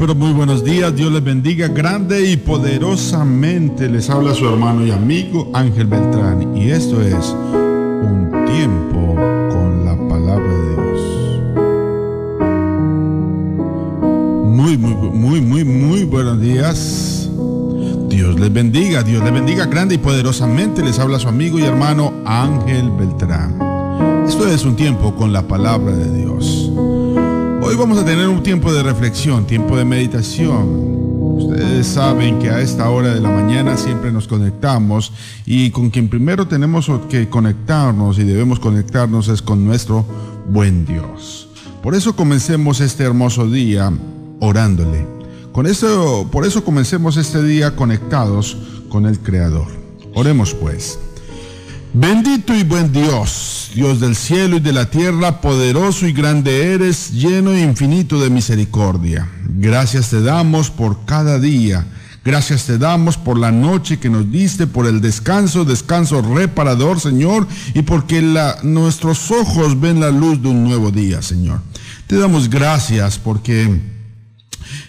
pero muy buenos días. Dios les bendiga grande y poderosamente. Les habla su hermano y amigo Ángel Beltrán. Y esto es un tiempo con la palabra de Dios. Muy, muy, muy, muy, muy buenos días. Dios les bendiga, Dios les bendiga grande y poderosamente. Les habla su amigo y hermano Ángel Beltrán. Esto es un tiempo con la palabra de Dios. Hoy vamos a tener un tiempo de reflexión, tiempo de meditación. Ustedes saben que a esta hora de la mañana siempre nos conectamos y con quien primero tenemos que conectarnos y debemos conectarnos es con nuestro buen Dios. Por eso comencemos este hermoso día orándole. Con eso, por eso comencemos este día conectados con el Creador. Oremos pues. Bendito y buen Dios, Dios del cielo y de la tierra, poderoso y grande eres, lleno e infinito de misericordia. Gracias te damos por cada día. Gracias te damos por la noche que nos diste, por el descanso, descanso reparador, Señor, y porque nuestros ojos ven la luz de un nuevo día, Señor. Te damos gracias porque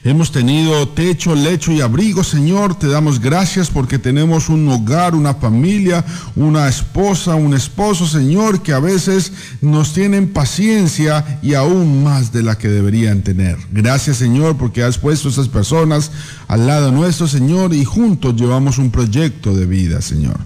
Hemos tenido techo, lecho y abrigo, Señor. Te damos gracias porque tenemos un hogar, una familia, una esposa, un esposo, Señor, que a veces nos tienen paciencia y aún más de la que deberían tener. Gracias, Señor, porque has puesto esas personas al lado nuestro, Señor, y juntos llevamos un proyecto de vida, Señor.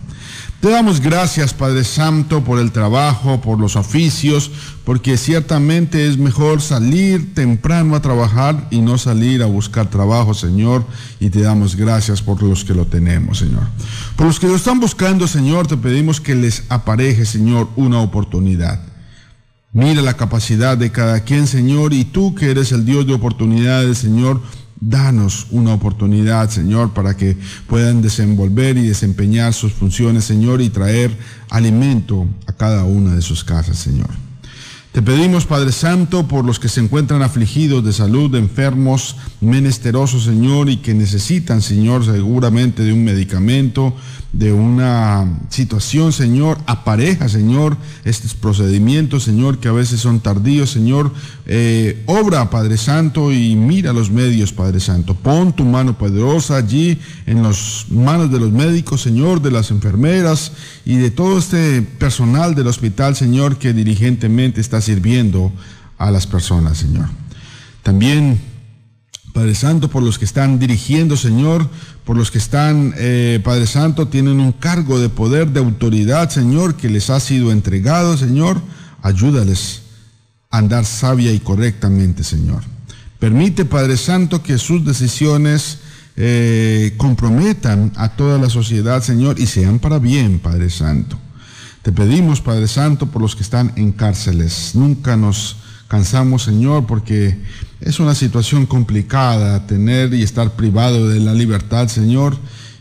Te damos gracias, Padre Santo, por el trabajo, por los oficios, porque ciertamente es mejor salir temprano a trabajar y no salir a buscar trabajo, Señor. Y te damos gracias por los que lo tenemos, Señor. Por los que lo están buscando, Señor, te pedimos que les apareje, Señor, una oportunidad. Mira la capacidad de cada quien, Señor, y tú que eres el Dios de oportunidades, Señor, Danos una oportunidad, Señor, para que puedan desenvolver y desempeñar sus funciones, Señor, y traer alimento a cada una de sus casas, Señor. Te pedimos, Padre Santo, por los que se encuentran afligidos de salud, enfermos, menesterosos, Señor, y que necesitan, Señor, seguramente de un medicamento, de una situación, Señor, apareja, Señor, estos procedimientos, Señor, que a veces son tardíos, Señor, eh, obra, Padre Santo, y mira los medios, Padre Santo. Pon tu mano poderosa allí en las manos de los médicos, Señor, de las enfermeras y de todo este personal del hospital, Señor, que diligentemente está sirviendo a las personas, Señor. También Padre Santo, por los que están dirigiendo, Señor, por los que están, eh, Padre Santo, tienen un cargo de poder, de autoridad, Señor, que les ha sido entregado, Señor. Ayúdales a andar sabia y correctamente, Señor. Permite, Padre Santo, que sus decisiones eh, comprometan a toda la sociedad, Señor, y sean para bien, Padre Santo. Te pedimos, Padre Santo, por los que están en cárceles. Nunca nos cansamos, Señor, porque es una situación complicada tener y estar privado de la libertad, Señor.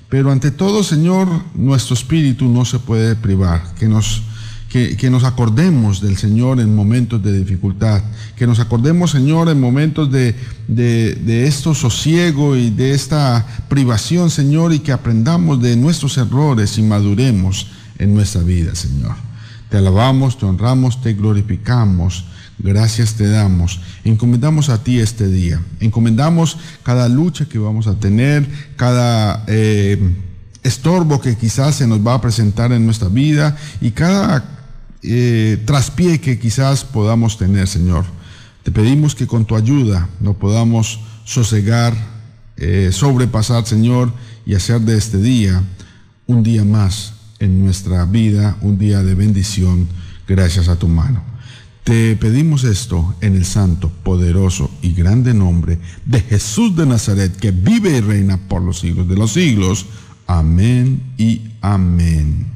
Pero ante todo, Señor, nuestro espíritu no se puede privar. Que nos, que, nos acordemos del Señor en momentos de dificultad. Que nos acordemos, Señor, en momentos de, de, de esto sosiego y de esta privación, Señor, y que aprendamos de nuestros errores y maduremos en nuestra vida, Señor. Te alabamos, te honramos, te glorificamos gracias te damos. Encomendamos a ti este día. Encomendamos cada lucha que vamos a tener, cada eh, estorbo que quizás se nos va a presentar en nuestra vida y cada eh, traspié que quizás podamos tener, Señor. Te pedimos que con tu ayuda no podamos sosegar, eh, sobrepasar, Señor, y hacer de este día un día más en nuestra vida, un día de bendición, gracias a tu mano. Te pedimos esto en el santo, poderoso y grande nombre de Jesús de Nazaret, que vive y reina por los siglos de los siglos. Amén y amén.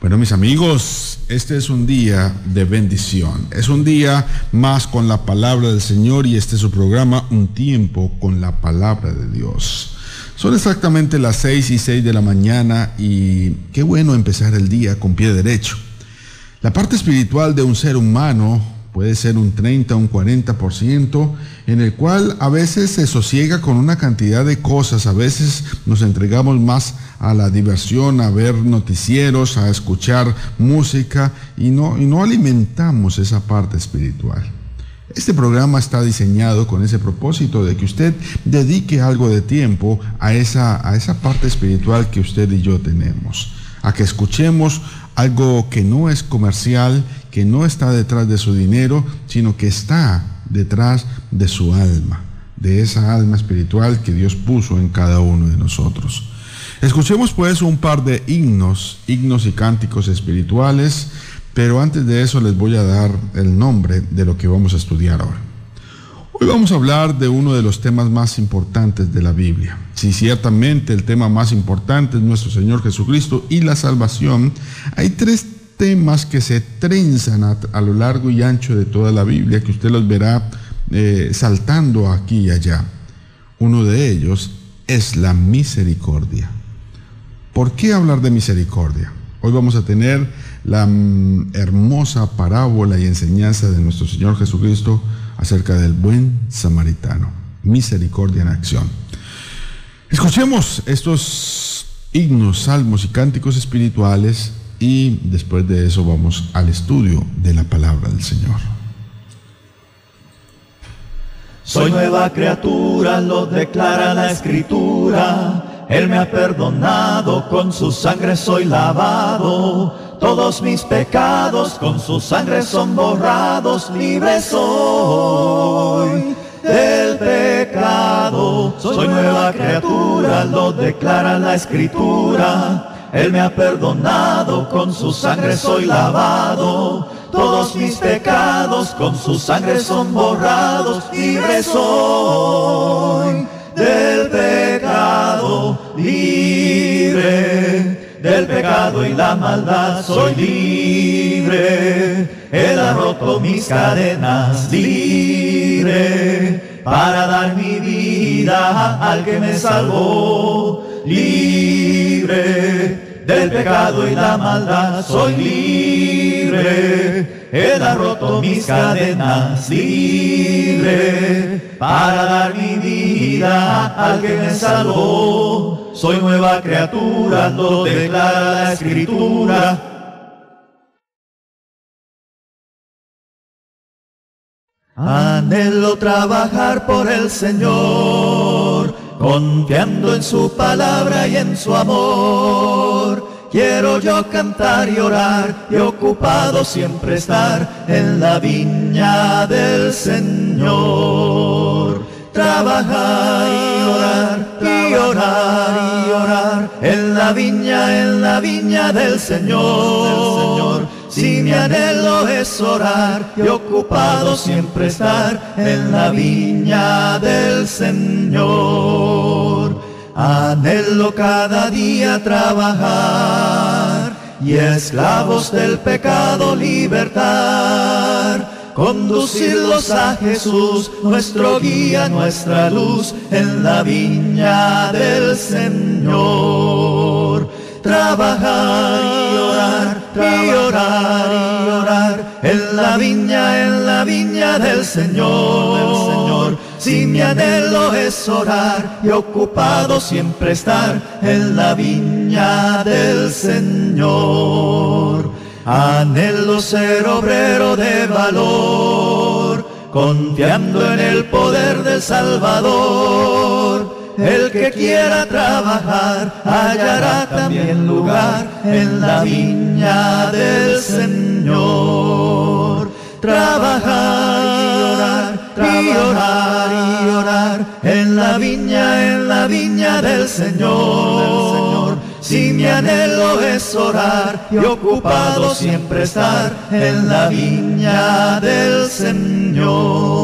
Bueno, mis amigos, este es un día de bendición. Es un día más con la palabra del Señor y este es su programa, Un tiempo con la palabra de Dios. Son exactamente las seis y seis de la mañana y qué bueno empezar el día con pie derecho. La parte espiritual de un ser humano puede ser un 30, un 40%, en el cual a veces se sosiega con una cantidad de cosas, a veces nos entregamos más a la diversión, a ver noticieros, a escuchar música y no, y no alimentamos esa parte espiritual. Este programa está diseñado con ese propósito de que usted dedique algo de tiempo a esa, a esa parte espiritual que usted y yo tenemos, a que escuchemos algo que no es comercial, que no está detrás de su dinero, sino que está detrás de su alma, de esa alma espiritual que Dios puso en cada uno de nosotros. Escuchemos pues un par de himnos, himnos y cánticos espirituales pero antes de eso les voy a dar el nombre de lo que vamos a estudiar ahora. Hoy vamos a hablar de uno de los temas más importantes de la Biblia. Si ciertamente el tema más importante es nuestro Señor Jesucristo y la salvación, hay tres temas que se trenzan a, lo largo y ancho de toda la Biblia, que usted los verá eh, saltando aquí y allá. Uno de ellos es la misericordia. ¿Por qué hablar de misericordia? Hoy vamos a tener la mm, hermosa parábola y enseñanza de nuestro Señor Jesucristo acerca del buen samaritano. Misericordia en acción. Escuchemos estos himnos, salmos y cánticos espirituales y después de eso vamos al estudio de la palabra del Señor. Soy nueva criatura, lo declara la escritura. Él me ha perdonado, con su sangre soy lavado todos mis pecados con su sangre son borrados, libre soy del pecado. Soy nueva criatura, lo declara la escritura. Él me ha perdonado, con su sangre soy lavado. Todos mis pecados con su sangre son borrados, libre soy del pecado, libre del pecado y la maldad soy libre. Él ha roto mis cadenas, libre, para dar mi vida al que me salvó, libre del pecado y la maldad soy libre. Él ha roto mis cadenas libre para dar mi vida al que me salvó. Soy nueva criatura, lo declara la escritura. Anhelo trabajar por el Señor confiando en su palabra y en su amor. Quiero yo cantar y orar y ocupado siempre estar en la viña del Señor. Trabajar y orar y orar y orar en la viña, en la viña del Señor. Si mi anhelo es orar y ocupado siempre estar en la viña del Señor. Anhelo cada día trabajar y esclavos del pecado libertar. Conducirlos a Jesús, nuestro guía, nuestra luz, en la viña del Señor trabajar y orar, y orar y orar en la viña, en la viña del Señor, del Señor. Si mi anhelo es orar y ocupado siempre estar en la viña del Señor. Anhelo ser obrero de valor, confiando en el poder del Salvador. El que quiera trabajar hallará también lugar en la viña del Señor. Trabajar orar y orar en la viña, en la viña del Señor. Si mi anhelo es orar y ocupado siempre estar en la viña del Señor.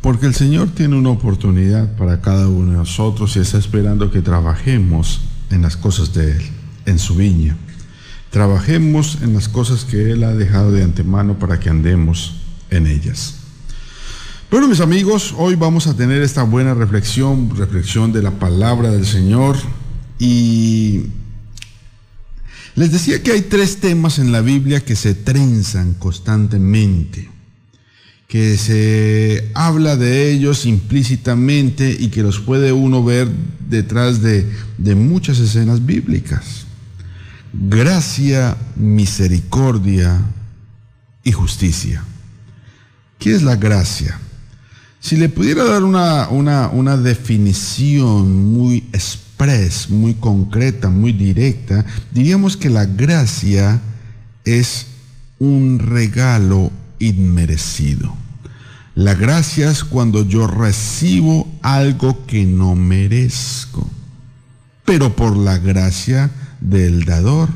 Porque el Señor tiene una oportunidad para cada uno de nosotros y está esperando que trabajemos en las cosas de Él, en su viña. Trabajemos en las cosas que Él ha dejado de antemano para que andemos en ellas. Bueno, mis amigos, hoy vamos a tener esta buena reflexión, reflexión de la palabra del Señor. Y les decía que hay tres temas en la Biblia que se trenzan constantemente, que se habla de ellos implícitamente y que los puede uno ver detrás de, de muchas escenas bíblicas. Gracia, misericordia y justicia. ¿Qué es la gracia? Si le pudiera dar una, una, una definición muy express, muy concreta, muy directa, diríamos que la gracia es un regalo inmerecido. La gracia es cuando yo recibo algo que no merezco, pero por la gracia del dador,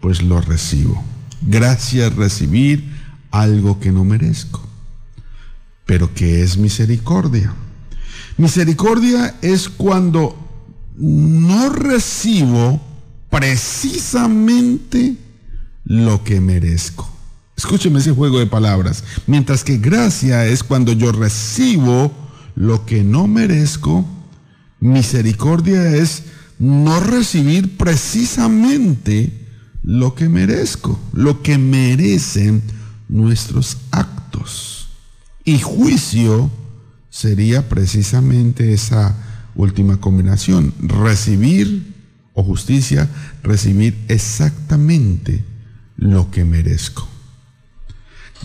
pues lo recibo. Gracia recibir algo que no merezco pero que es misericordia. Misericordia es cuando no recibo precisamente lo que merezco. Escúcheme ese juego de palabras. Mientras que gracia es cuando yo recibo lo que no merezco, misericordia es no recibir precisamente lo que merezco, lo que merecen nuestros actos. Y juicio sería precisamente esa última combinación. Recibir o justicia, recibir exactamente lo que merezco.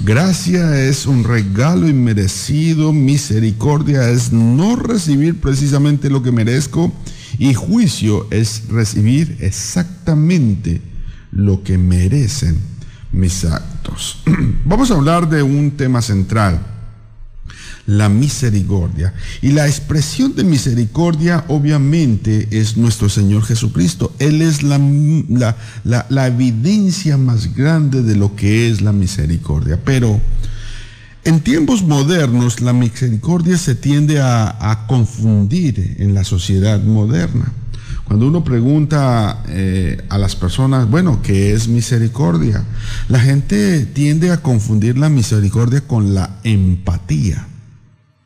Gracia es un regalo inmerecido, misericordia es no recibir precisamente lo que merezco y juicio es recibir exactamente lo que merecen mis actos. Vamos a hablar de un tema central la misericordia. Y la expresión de misericordia obviamente es nuestro Señor Jesucristo. Él es la, evidencia más grande de lo que es la misericordia. Pero en tiempos modernos la misericordia se tiende a, confundir en la sociedad moderna. Cuando uno pregunta eh, a las personas, bueno, ¿qué es misericordia? La gente tiende a confundir la misericordia con la empatía.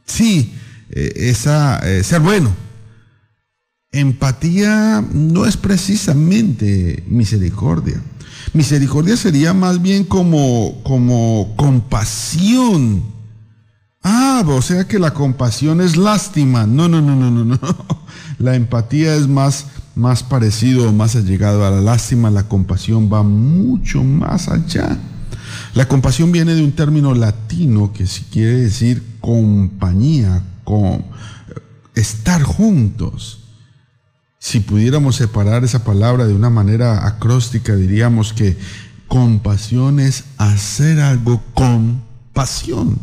Sí, eh, esa, eh, ser bueno. Empatía no es precisamente misericordia. Misericordia sería más bien como, como compasión. Ah, o sea que la compasión es lástima. No, no, no, no, no, no. La empatía es más, más parecido, más allegado a la lástima. La compasión va mucho más allá. La compasión viene de un término latino que quiere decir compañía, con estar juntos. Si pudiéramos separar esa palabra de una manera acróstica, diríamos que compasión es hacer algo con pasión.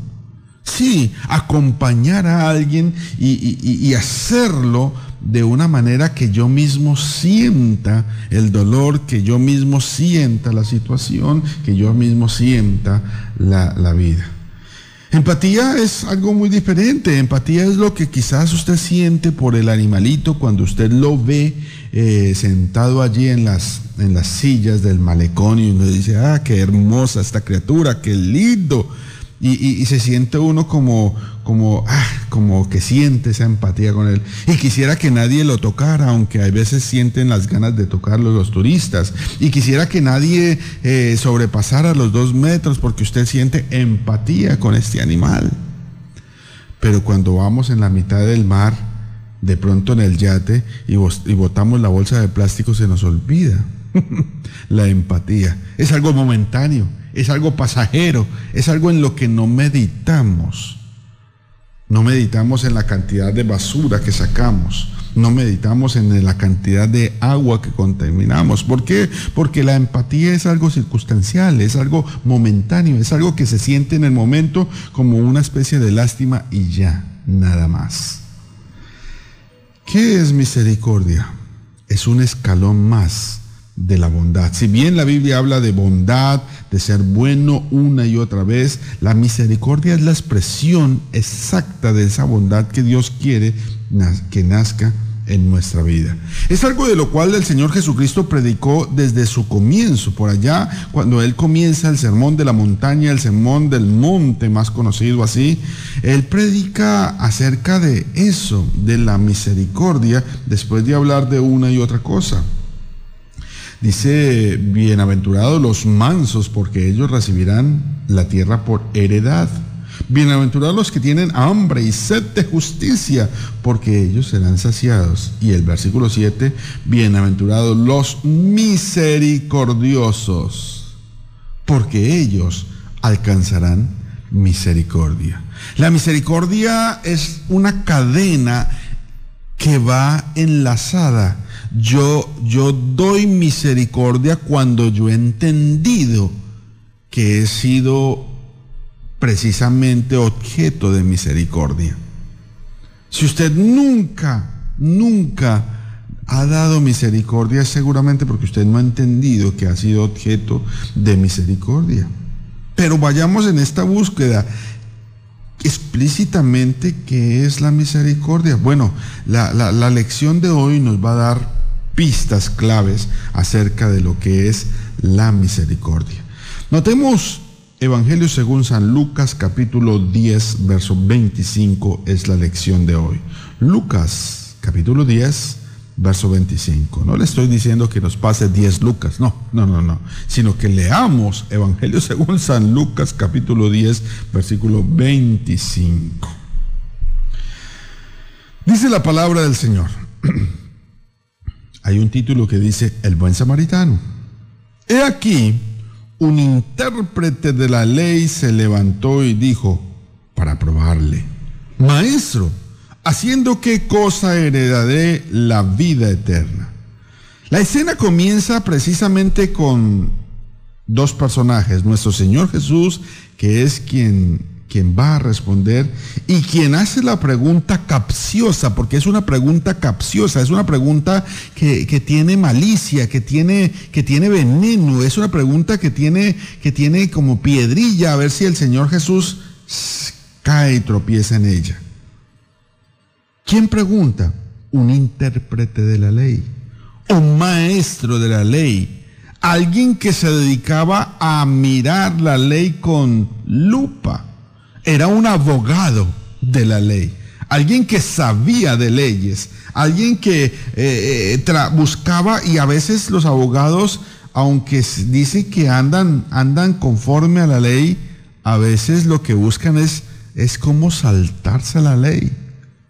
Sí, acompañar a alguien y, y hacerlo de una manera que yo mismo sienta el dolor, que yo mismo sienta la situación, que yo mismo sienta la, vida. Empatía es algo muy diferente. Empatía es lo que quizás usted siente por el animalito cuando usted lo ve eh, sentado allí en las, en las sillas del malecón y uno dice, ah, qué hermosa esta criatura, qué lindo. Y, se siente uno como, como, ah, como que siente esa empatía con él. Y quisiera que nadie lo tocara, aunque a veces sienten las ganas de tocarlo los turistas. Y quisiera que nadie eh, sobrepasara los dos metros porque usted siente empatía con este animal. Pero cuando vamos en la mitad del mar, de pronto en el yate y, y botamos la bolsa de plástico, se nos olvida. la empatía. Es algo momentáneo, es algo pasajero, es algo en lo que no meditamos. No meditamos en la cantidad de basura que sacamos. No meditamos en la cantidad de agua que contaminamos. ¿Por qué? Porque la empatía es algo circunstancial, es algo momentáneo, es algo que se siente en el momento como una especie de lástima y ya, nada más. ¿Qué es misericordia? Es un escalón más de la bondad. Si bien la Biblia habla de bondad, de ser bueno una y otra vez, la misericordia es la expresión exacta de esa bondad que Dios quiere que nazca en nuestra vida. Es algo de lo cual el Señor Jesucristo predicó desde su comienzo, por allá, cuando Él comienza el sermón de la montaña, el sermón del monte, más conocido así, Él predica acerca de eso, de la misericordia, después de hablar de una y otra cosa. Dice, bienaventurados los mansos, porque ellos recibirán la tierra por heredad. Bienaventurados los que tienen hambre y sed de justicia, porque ellos serán saciados. Y el versículo 7, bienaventurados los misericordiosos, porque ellos alcanzarán misericordia. La misericordia es una cadena que va enlazada. Yo, yo doy misericordia cuando yo he entendido que he sido precisamente objeto de misericordia. Si usted nunca, nunca ha dado misericordia, es seguramente porque usted no ha entendido que ha sido objeto de misericordia. Pero vayamos en esta búsqueda explícitamente qué es la misericordia. Bueno, la, la, lección de hoy nos va a dar pistas claves acerca de lo que es la misericordia. Notemos Evangelio según San Lucas capítulo 10, verso 25 es la lección de hoy. Lucas capítulo 10, verso 25. No le estoy diciendo que nos pase 10 Lucas, no, no, no, no, sino que leamos Evangelio según San Lucas capítulo 10, versículo 25. Dice la palabra del Señor. Hay un título que dice El buen samaritano. He aquí un intérprete de la ley se levantó y dijo, para probarle, Maestro, haciendo qué cosa heredaré la vida eterna. La escena comienza precisamente con dos personajes, nuestro Señor Jesús, que es quien quien va a responder y quien hace la pregunta capciosa, porque es una pregunta capciosa, es una pregunta que, tiene malicia, que tiene, que tiene veneno, es una pregunta que tiene, que tiene como piedrilla, a ver si el Señor Jesús cae y tropieza en ella. ¿Quién pregunta? Un intérprete de la ley, un maestro de la ley, alguien que se dedicaba a mirar la ley con lupa era un abogado de la ley, alguien que sabía de leyes, alguien que eh, eh, buscaba y a veces los abogados, aunque dicen que andan, andan conforme a la ley, a veces lo que buscan es, es cómo saltarse la ley.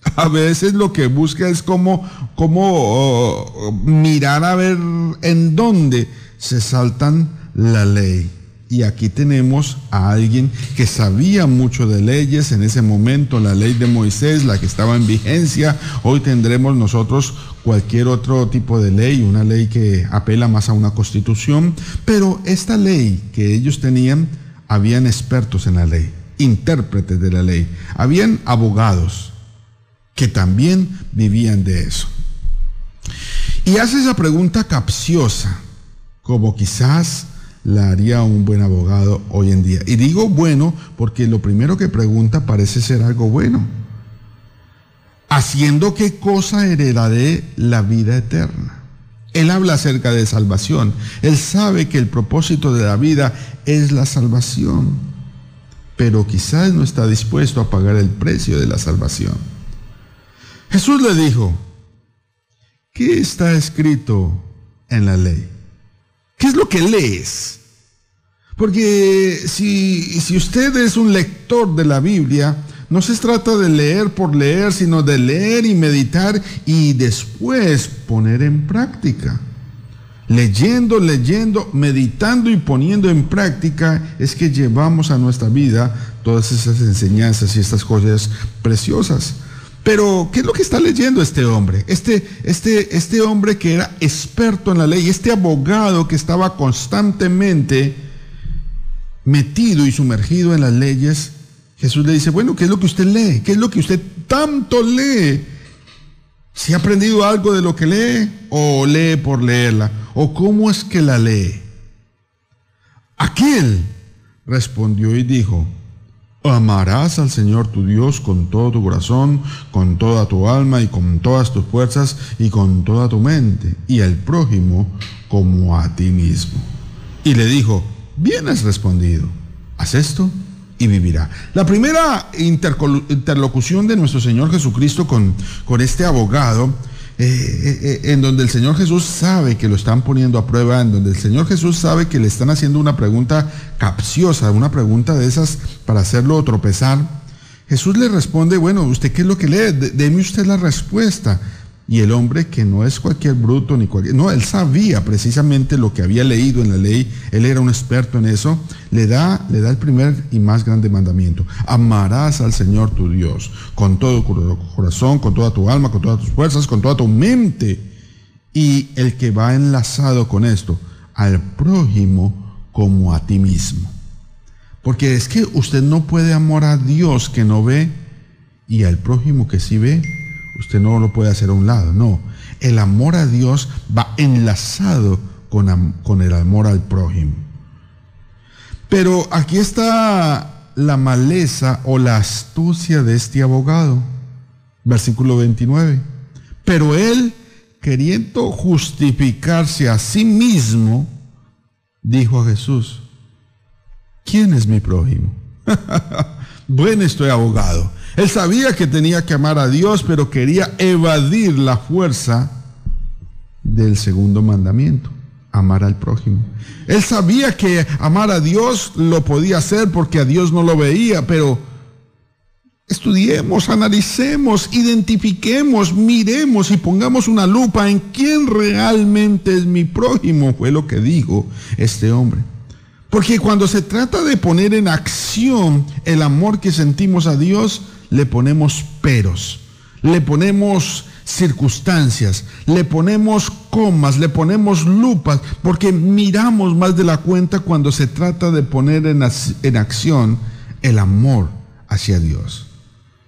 A veces lo que busca es cómo, cómo oh, mirar a ver en dónde se saltan la ley. Y aquí tenemos a alguien que sabía mucho de leyes en ese momento, la ley de Moisés, la que estaba en vigencia. Hoy tendremos nosotros cualquier otro tipo de ley, una ley que apela más a una constitución, pero esta ley que ellos tenían, habían expertos en la ley, intérpretes de la ley, habían abogados que también vivían de eso. Y hace esa pregunta capciosa, como quizás la haría un buen abogado hoy en día. Y digo bueno porque lo primero que pregunta parece ser algo bueno. Haciendo qué cosa heredaré la vida eterna. Él habla acerca de salvación. Él sabe que el propósito de la vida es la salvación. Pero quizás no está dispuesto a pagar el precio de la salvación. Jesús le dijo, ¿qué está escrito en la ley? ¿Qué es lo que lees? Porque si, si usted es un lector de la Biblia, no se trata de leer por leer, sino de leer y meditar y después poner en práctica. Leyendo, leyendo, meditando y poniendo en práctica es que llevamos a nuestra vida todas esas enseñanzas y estas cosas preciosas. Pero, ¿qué es lo que está leyendo este hombre? Este, este, este hombre que era experto en la ley, este abogado que estaba constantemente metido y sumergido en las leyes, Jesús le dice, bueno, ¿qué es lo que usted lee? ¿Qué es lo que usted tanto lee? ¿Si ha aprendido algo de lo que lee o lee por leerla? ¿O cómo es que la lee? Aquel respondió y dijo, amarás al Señor tu Dios con todo tu corazón, con toda tu alma y con todas tus fuerzas y con toda tu mente, y al prójimo como a ti mismo. Y le dijo, bien has respondido, haz esto y vivirá. La primera interlocución de nuestro Señor Jesucristo con, con este abogado, eh, eh, eh, en donde el Señor Jesús sabe que lo están poniendo a prueba, en donde el Señor Jesús sabe que le están haciendo una pregunta capciosa, una pregunta de esas para hacerlo tropezar. Jesús le responde, bueno, ¿usted qué es lo que lee? Deme usted la respuesta. Y el hombre que no es cualquier bruto ni cualquier... No, él sabía precisamente lo que había leído en la ley, él era un experto en eso, le da, le da el primer y más grande mandamiento. Amarás al Señor tu Dios con todo corazón, con toda tu alma, con todas tus fuerzas, con toda tu mente. Y el que va enlazado con esto, al prójimo como a ti mismo. Porque es que usted no puede amar a Dios que no ve y al prójimo que sí ve Usted no lo puede hacer a un lado, no. El amor a Dios va enlazado con, con el amor al prójimo. Pero aquí está la maleza o la astucia de este abogado. Versículo 29. Pero él, queriendo justificarse a sí mismo, dijo a Jesús, ¿quién es mi prójimo? bueno, estoy abogado. Él sabía que tenía que amar a Dios, pero quería evadir la fuerza del segundo mandamiento, amar al prójimo. Él sabía que amar a Dios lo podía hacer porque a Dios no lo veía, pero estudiemos, analicemos, identifiquemos, miremos y pongamos una lupa en quién realmente es mi prójimo, fue lo que dijo este hombre. Porque cuando se trata de poner en acción el amor que sentimos a Dios, le ponemos peros, le ponemos circunstancias, le ponemos comas, le ponemos lupas, porque miramos más de la cuenta cuando se trata de poner en, en acción el amor hacia Dios.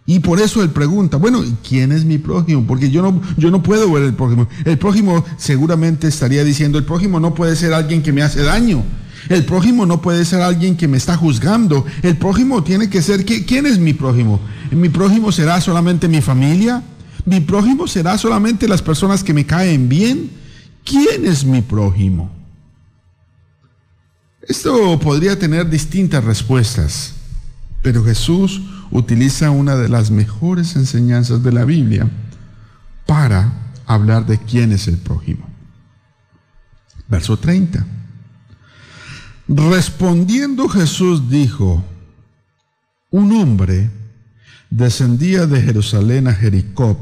Y por eso él pregunta, bueno, ¿quién es mi prójimo? Porque yo no, yo no puedo ver el prójimo. El prójimo seguramente estaría diciendo, el prójimo no puede ser alguien que me hace daño. El prójimo no puede ser alguien que me está juzgando. El prójimo tiene que ser, ¿quién es mi prójimo? ¿Mi prójimo será solamente mi familia? ¿Mi prójimo será solamente las personas que me caen bien? ¿Quién es mi prójimo? Esto podría tener distintas respuestas, pero Jesús utiliza una de las mejores enseñanzas de la Biblia para hablar de quién es el prójimo. Verso 30. Respondiendo Jesús dijo, un hombre descendía de Jerusalén a Jericó.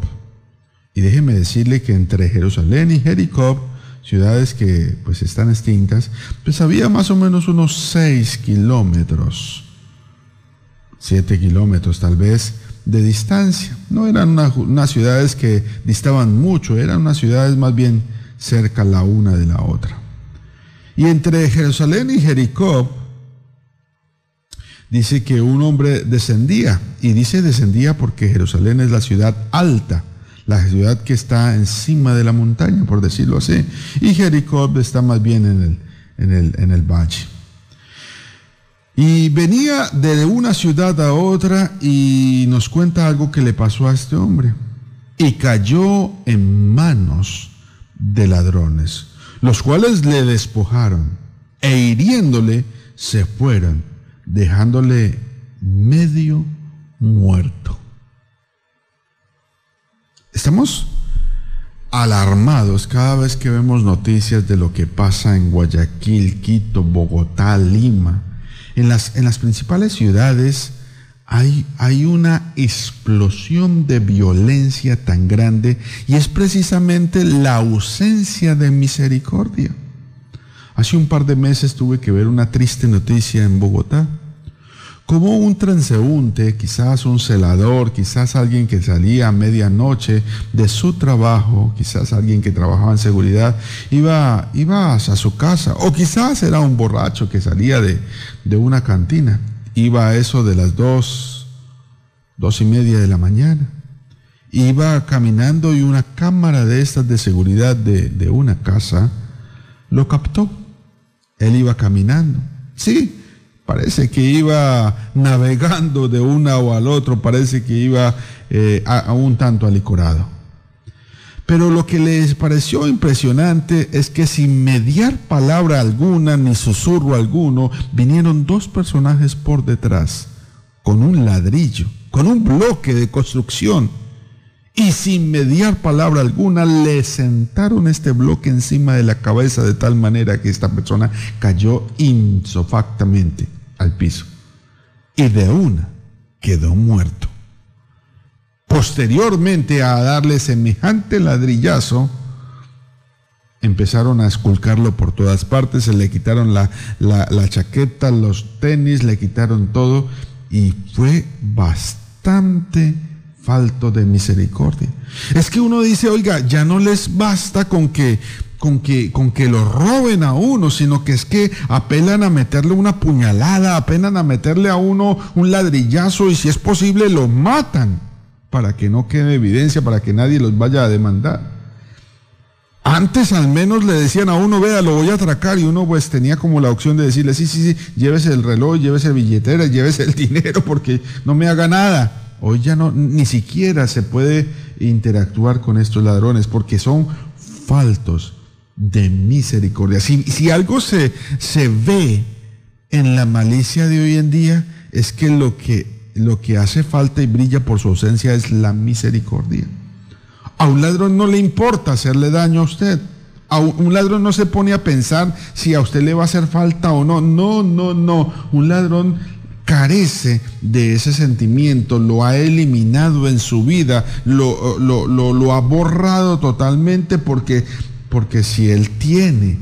Y déjeme decirle que entre Jerusalén y Jericó, ciudades que pues están extintas, pues había más o menos unos seis kilómetros, siete kilómetros tal vez, de distancia. No eran unas ciudades que distaban mucho, eran unas ciudades más bien cerca la una de la otra. Y entre Jerusalén y Jericó, dice que un hombre descendía, y dice descendía porque Jerusalén es la ciudad alta, la ciudad que está encima de la montaña, por decirlo así, y Jericó está más bien en el, en el, en el valle. Y venía de una ciudad a otra y nos cuenta algo que le pasó a este hombre. Y cayó en manos de ladrones los cuales le despojaron e hiriéndole se fueron, dejándole medio muerto. Estamos alarmados cada vez que vemos noticias de lo que pasa en Guayaquil, Quito, Bogotá, Lima, en las, en las principales ciudades hay, una explosión de violencia tan grande y es precisamente la ausencia de misericordia. Hace un par de meses tuve que ver una triste noticia en Bogotá. Como un transeúnte, quizás un celador, quizás alguien que salía a medianoche de su trabajo, quizás alguien que trabajaba en seguridad, iba, iba a su casa, o quizás era un borracho que salía de, de una cantina, iba a eso de las dos, dos y media de la mañana, iba caminando y una cámara de estas de seguridad de, de una casa lo captó. Él iba caminando. Sí, Parece que iba navegando de una o al otro, parece que iba eh, a, un tanto alicorado. Pero lo que les pareció impresionante es que sin mediar palabra alguna ni susurro alguno, vinieron dos personajes por detrás, con un ladrillo, con un bloque de construcción, y sin mediar palabra alguna le sentaron este bloque encima de la cabeza de tal manera que esta persona cayó insofactamente al piso. Y de una quedó muerto. Posteriormente a darle semejante ladrillazo, empezaron a esculcarlo por todas partes, se le quitaron la, chaqueta, los tenis, le quitaron todo y fue bastante falto de misericordia. Es que uno dice, oiga, ya no les basta con que con que, con que lo roben a uno, sino que es que apelan a meterle una puñalada, apelan a meterle a uno un ladrillazo y si es posible lo matan para que no quede evidencia, para que nadie los vaya a demandar. Antes al menos le decían a uno, vea, lo voy a atracar y uno pues tenía como la opción de decirle, sí, sí, sí, llévese el reloj, llévese billetera, llévese el dinero porque no me haga nada. Hoy ya no, ni siquiera se puede interactuar con estos ladrones porque son faltos de misericordia. Si, si algo se, se ve en la malicia de hoy en día, es que lo, que lo que hace falta y brilla por su ausencia es la misericordia. A un ladrón no le importa hacerle daño a usted. A un ladrón no se pone a pensar si a usted le va a hacer falta o no. No, no, no. Un ladrón carece de ese sentimiento, lo ha eliminado en su vida, lo, lo, lo, lo ha borrado totalmente porque porque si Él tiene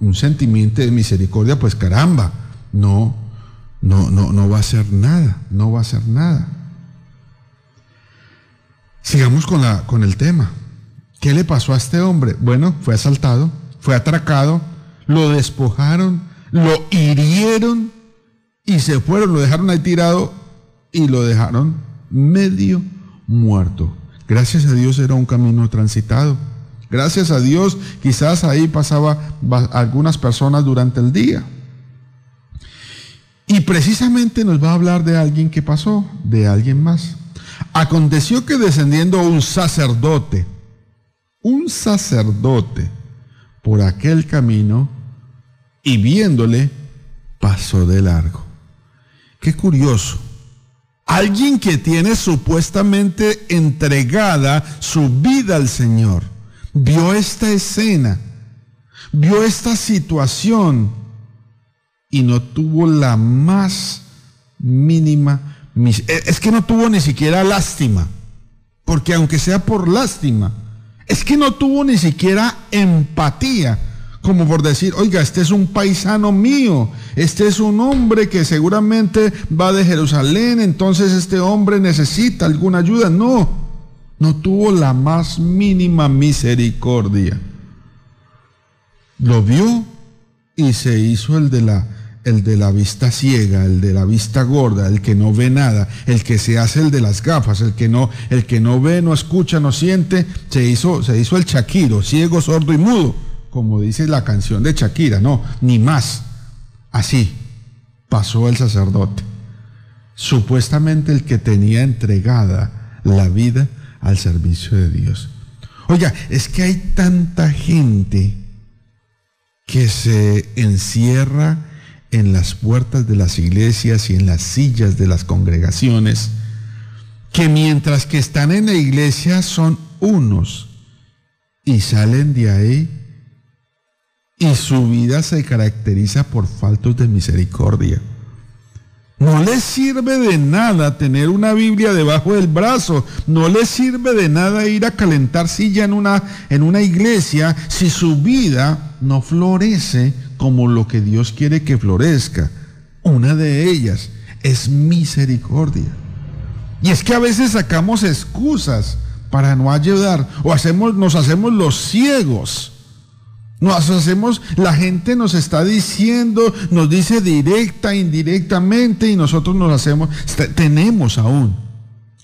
un sentimiento de misericordia, pues caramba, no, no, no, no va a hacer nada, no va a hacer nada. Sigamos con, la, con el tema. ¿Qué le pasó a este hombre? Bueno, fue asaltado, fue atracado, lo despojaron, lo hirieron y se fueron, lo dejaron ahí tirado y lo dejaron medio muerto. Gracias a Dios era un camino transitado. Gracias a Dios, quizás ahí pasaba algunas personas durante el día. Y precisamente nos va a hablar de alguien que pasó, de alguien más. Aconteció que descendiendo un sacerdote, un sacerdote, por aquel camino, y viéndole, pasó de largo. Qué curioso. Alguien que tiene supuestamente entregada su vida al Señor vio esta escena, vio esta situación y no tuvo la más mínima... E, es que no tuvo ni siquiera lástima, porque aunque sea por lástima, es que no tuvo ni siquiera empatía, como por decir, oiga, este es un paisano mío, este es un hombre que seguramente va de Jerusalén, entonces este hombre necesita alguna ayuda. No, no tuvo la más mínima misericordia. Lo vio y se hizo el de la el de la vista ciega, el de la vista gorda, el que no ve nada, el que se hace el de las gafas, el que no, el que no ve, no escucha, no siente, se hizo, se hizo el Shakiro, ciego, sordo y mudo, como dice la canción de Shakira, no, ni más. Así pasó el sacerdote. Supuestamente el que tenía entregada la vida al servicio de Dios. Oiga, es que hay tanta gente que se encierra en las puertas de las iglesias y en las sillas de las congregaciones, que mientras que están en la iglesia son unos y salen de ahí y su vida se caracteriza por faltos de misericordia. No le sirve de nada tener una Biblia debajo del brazo. No le sirve de nada ir a calentar silla en una, en una iglesia si su vida no florece como lo que Dios quiere que florezca. Una de ellas es misericordia. Y es que a veces sacamos excusas para no ayudar o hacemos, nos hacemos los ciegos. Nos hacemos, la gente nos está diciendo, nos dice directa, indirectamente y nosotros nos hacemos, tenemos aún.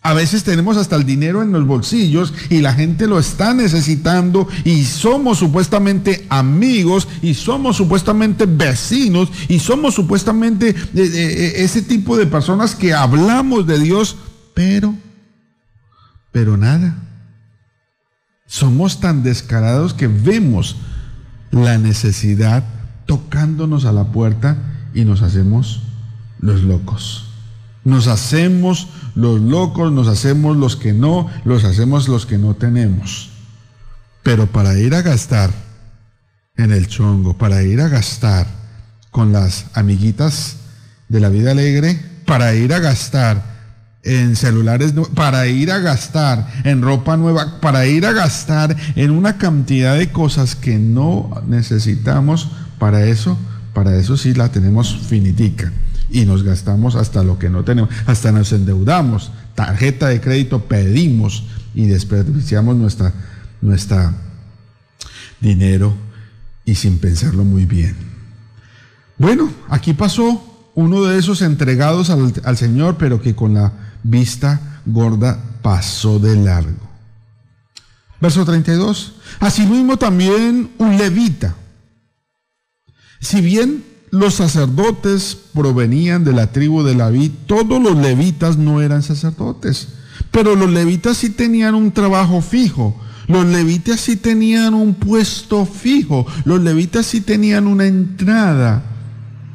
A veces tenemos hasta el dinero en los bolsillos y la gente lo está necesitando y somos supuestamente amigos y somos supuestamente vecinos y somos supuestamente eh, eh, eh, ese tipo de personas que hablamos de Dios, pero, pero nada. Somos tan descarados que vemos la necesidad tocándonos a la puerta y nos hacemos los locos. Nos hacemos los locos, nos hacemos los que no, los hacemos los que no tenemos. Pero para ir a gastar en el chongo, para ir a gastar con las amiguitas de la vida alegre, para ir a gastar en celulares, para ir a gastar en ropa nueva, para ir a gastar en una cantidad de cosas que no necesitamos, para eso, para eso sí la tenemos finitica. Y nos gastamos hasta lo que no tenemos, hasta nos endeudamos, tarjeta de crédito pedimos y desperdiciamos nuestra, nuestra dinero y sin pensarlo muy bien. Bueno, aquí pasó uno de esos entregados al, al Señor, pero que con la vista gorda pasó de largo. Verso 32. Asimismo también un levita. Si bien los sacerdotes provenían de la tribu de David, todos los levitas no eran sacerdotes, pero los levitas sí tenían un trabajo fijo. Los levitas sí tenían un puesto fijo. Los levitas sí tenían una entrada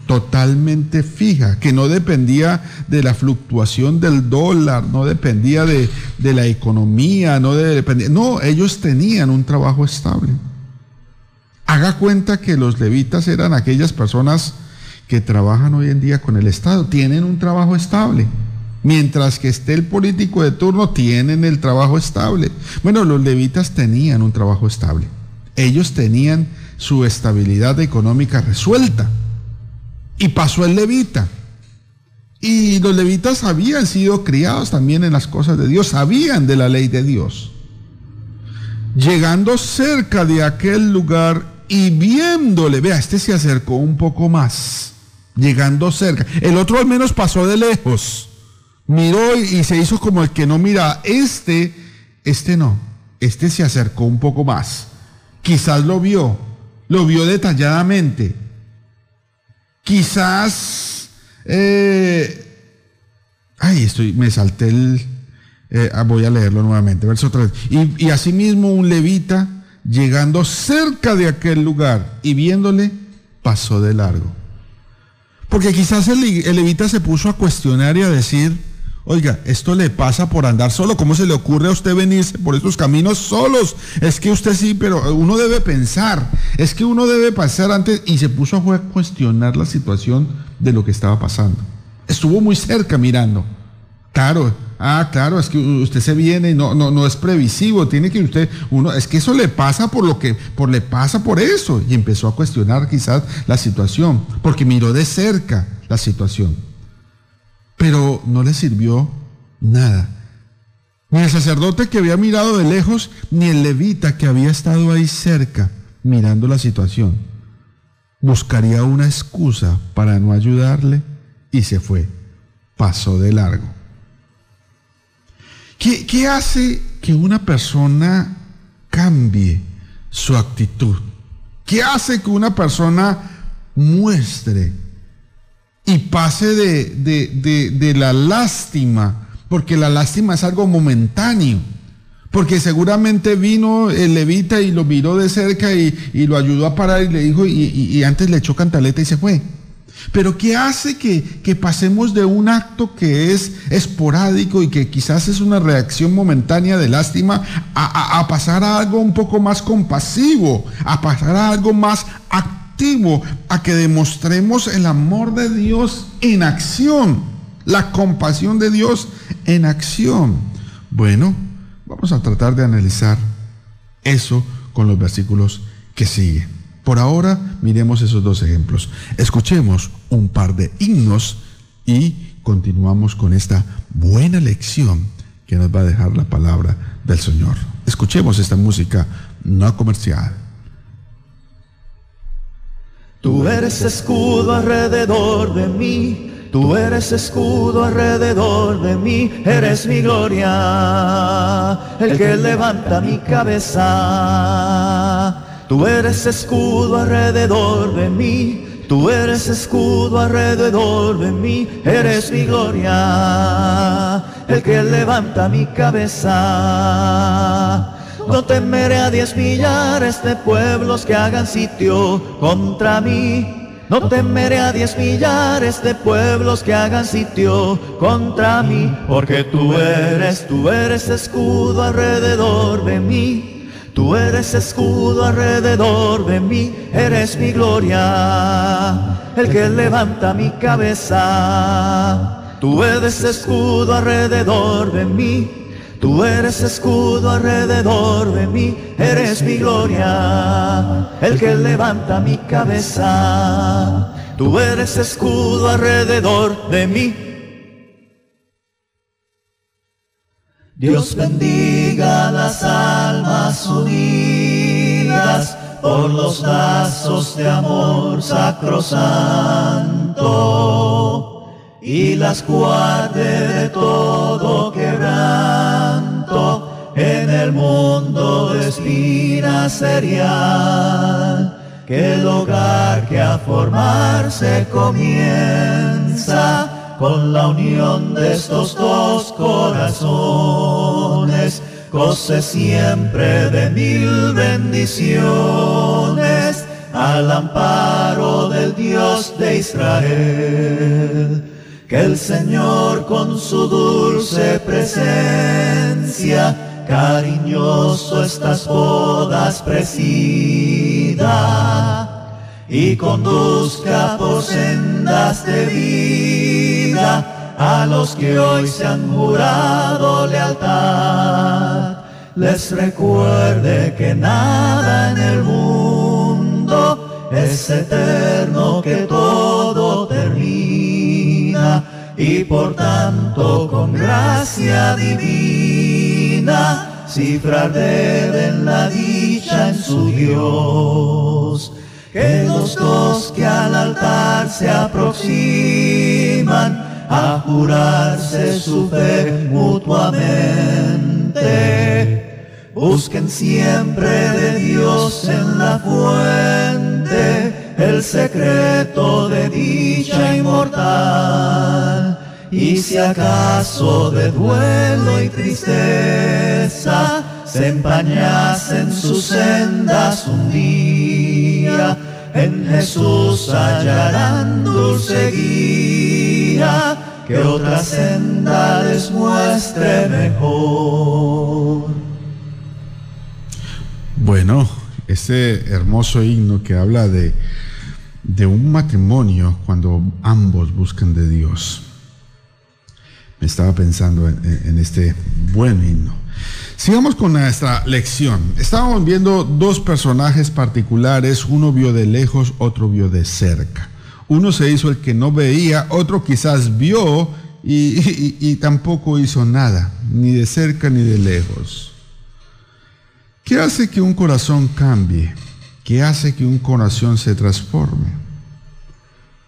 totalmente fija, que no dependía de la fluctuación del dólar, no dependía de, la economía, no dependía, no, ellos tenían un trabajo estable. Haga cuenta que los levitas eran aquellas personas que trabajan hoy en día con el Estado, tienen un trabajo estable. Mientras que esté el político de turno, tienen el trabajo estable. Bueno, los levitas tenían un trabajo estable. Ellos tenían su estabilidad económica resuelta. Y pasó el levita. Y los levitas habían sido criados también en las cosas de Dios, sabían de la ley de Dios. Llegando cerca de aquel lugar y viéndole, vea, este se acercó un poco más, llegando cerca. El otro al menos pasó de lejos, miró y se hizo como el que no mira. Este, este no, este se acercó un poco más. Quizás lo vio, lo vio detalladamente Quizás, eh, ay, estoy, me salté el, eh, ah, voy a leerlo nuevamente, verso 3. Y, y asimismo un levita, llegando cerca de aquel lugar y viéndole, pasó de largo. Porque quizás el, levita se puso a cuestionar y a decir, Oiga, esto le pasa por andar solo. ¿Cómo se le ocurre a usted venirse por estos caminos solos? Es que usted sí, pero uno debe pensar. Es que uno debe pasar antes y se puso a cuestionar la situación de lo que estaba pasando. Estuvo muy cerca mirando. Claro, ah, claro, es que usted se viene y no, no, no es previsivo. Tiene que usted, uno, es que eso le pasa por lo que, por le pasa por eso. Y empezó a cuestionar quizás la situación, porque miró de cerca la situación. Pero no le sirvió nada. Ni el sacerdote que había mirado de lejos, ni el levita que había estado ahí cerca mirando la situación. Buscaría una excusa para no ayudarle y se fue. Pasó de largo. ¿Qué, ¿Qué, hace que una persona cambie su actitud? ¿Qué hace que una persona muestre y pase de, la lástima, porque la lástima es algo momentáneo. Porque seguramente vino el levita y lo miró de cerca y, lo ayudó a parar y le dijo, y, antes le echó cantaleta y se fue. Pero ¿qué hace que, que, pasemos de un acto que es esporádico y que quizás es una reacción momentánea de lástima a, a pasar a algo un poco más compasivo, a pasar a algo más activo? a que demostremos el amor de Dios en acción, la compasión de Dios en acción. Bueno, vamos a tratar de analizar eso con los versículos que siguen. Por ahora miremos esos dos ejemplos. Escuchemos un par de himnos y continuamos con esta buena lección que nos va a dejar la palabra del Señor. Escuchemos esta música no comercial. Tú eres escudo alrededor de mí, tú eres escudo alrededor de mí, eres mi gloria, el que levanta mi cabeza. Tú eres escudo alrededor de mí, tú eres escudo alrededor de mí, eres mi gloria, el que levanta mi cabeza. No temeré a diez millares de pueblos que hagan sitio contra mí. No temeré a diez millares de pueblos que hagan sitio contra mí, porque tú eres, tú eres escudo alrededor de mí. Tú eres escudo alrededor de mí, eres mi gloria, el que levanta mi cabeza. Tú eres escudo alrededor de mí, Tú eres escudo alrededor de mí, eres mi gloria, el que levanta mi cabeza. Tú eres escudo alrededor de mí. Dios bendiga las almas unidas por los lazos de amor sacrosanto y las guarde de todo quebranto en el mundo de espina serial, que el hogar que a formarse comienza con la unión de estos dos corazones, goce siempre de mil bendiciones al amparo del Dios de Israel. Que el Señor con su dulce presencia, cariñoso estas bodas presida y conduzca por sendas de vida a los que hoy se han jurado lealtad. Les recuerde que nada en el mundo es eterno, que todo termina y por tanto con gracia divina cifrar deben la dicha en su Dios. Que los dos que al altar se aproximan a jurarse su fe mutuamente, busquen siempre de Dios en la fuente el secreto de dicha inmortal. Y si acaso de duelo y tristeza se empañasen sus sendas un día, en Jesús hallarán dulce guía, que otra senda les muestre mejor. Bueno, ese hermoso himno que habla de de un matrimonio cuando ambos buscan de Dios. Me estaba pensando en, este buen himno. Sigamos con nuestra lección. Estábamos viendo dos personajes particulares, uno vio de lejos, otro vio de cerca. Uno se hizo el que no veía, otro quizás vio y, tampoco hizo nada, ni de cerca ni de lejos. ¿Qué hace que un corazón cambie? ¿Qué hace que un corazón se transforme?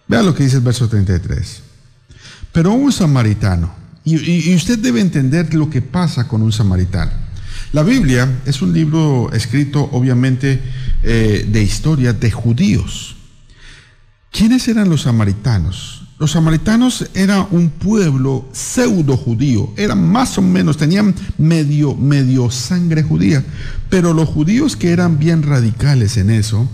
Vea lo que dice el verso 33. Pero un samaritano, y, usted debe entender lo que pasa con un samaritano. La Biblia es un libro escrito obviamente eh, de historia de judíos. ¿Quiénes eran los samaritanos? Los samaritanos eran un pueblo pseudo judío, eran más o menos, tenían medio, medio sangre judía, pero los judíos que eran bien radicales en eso,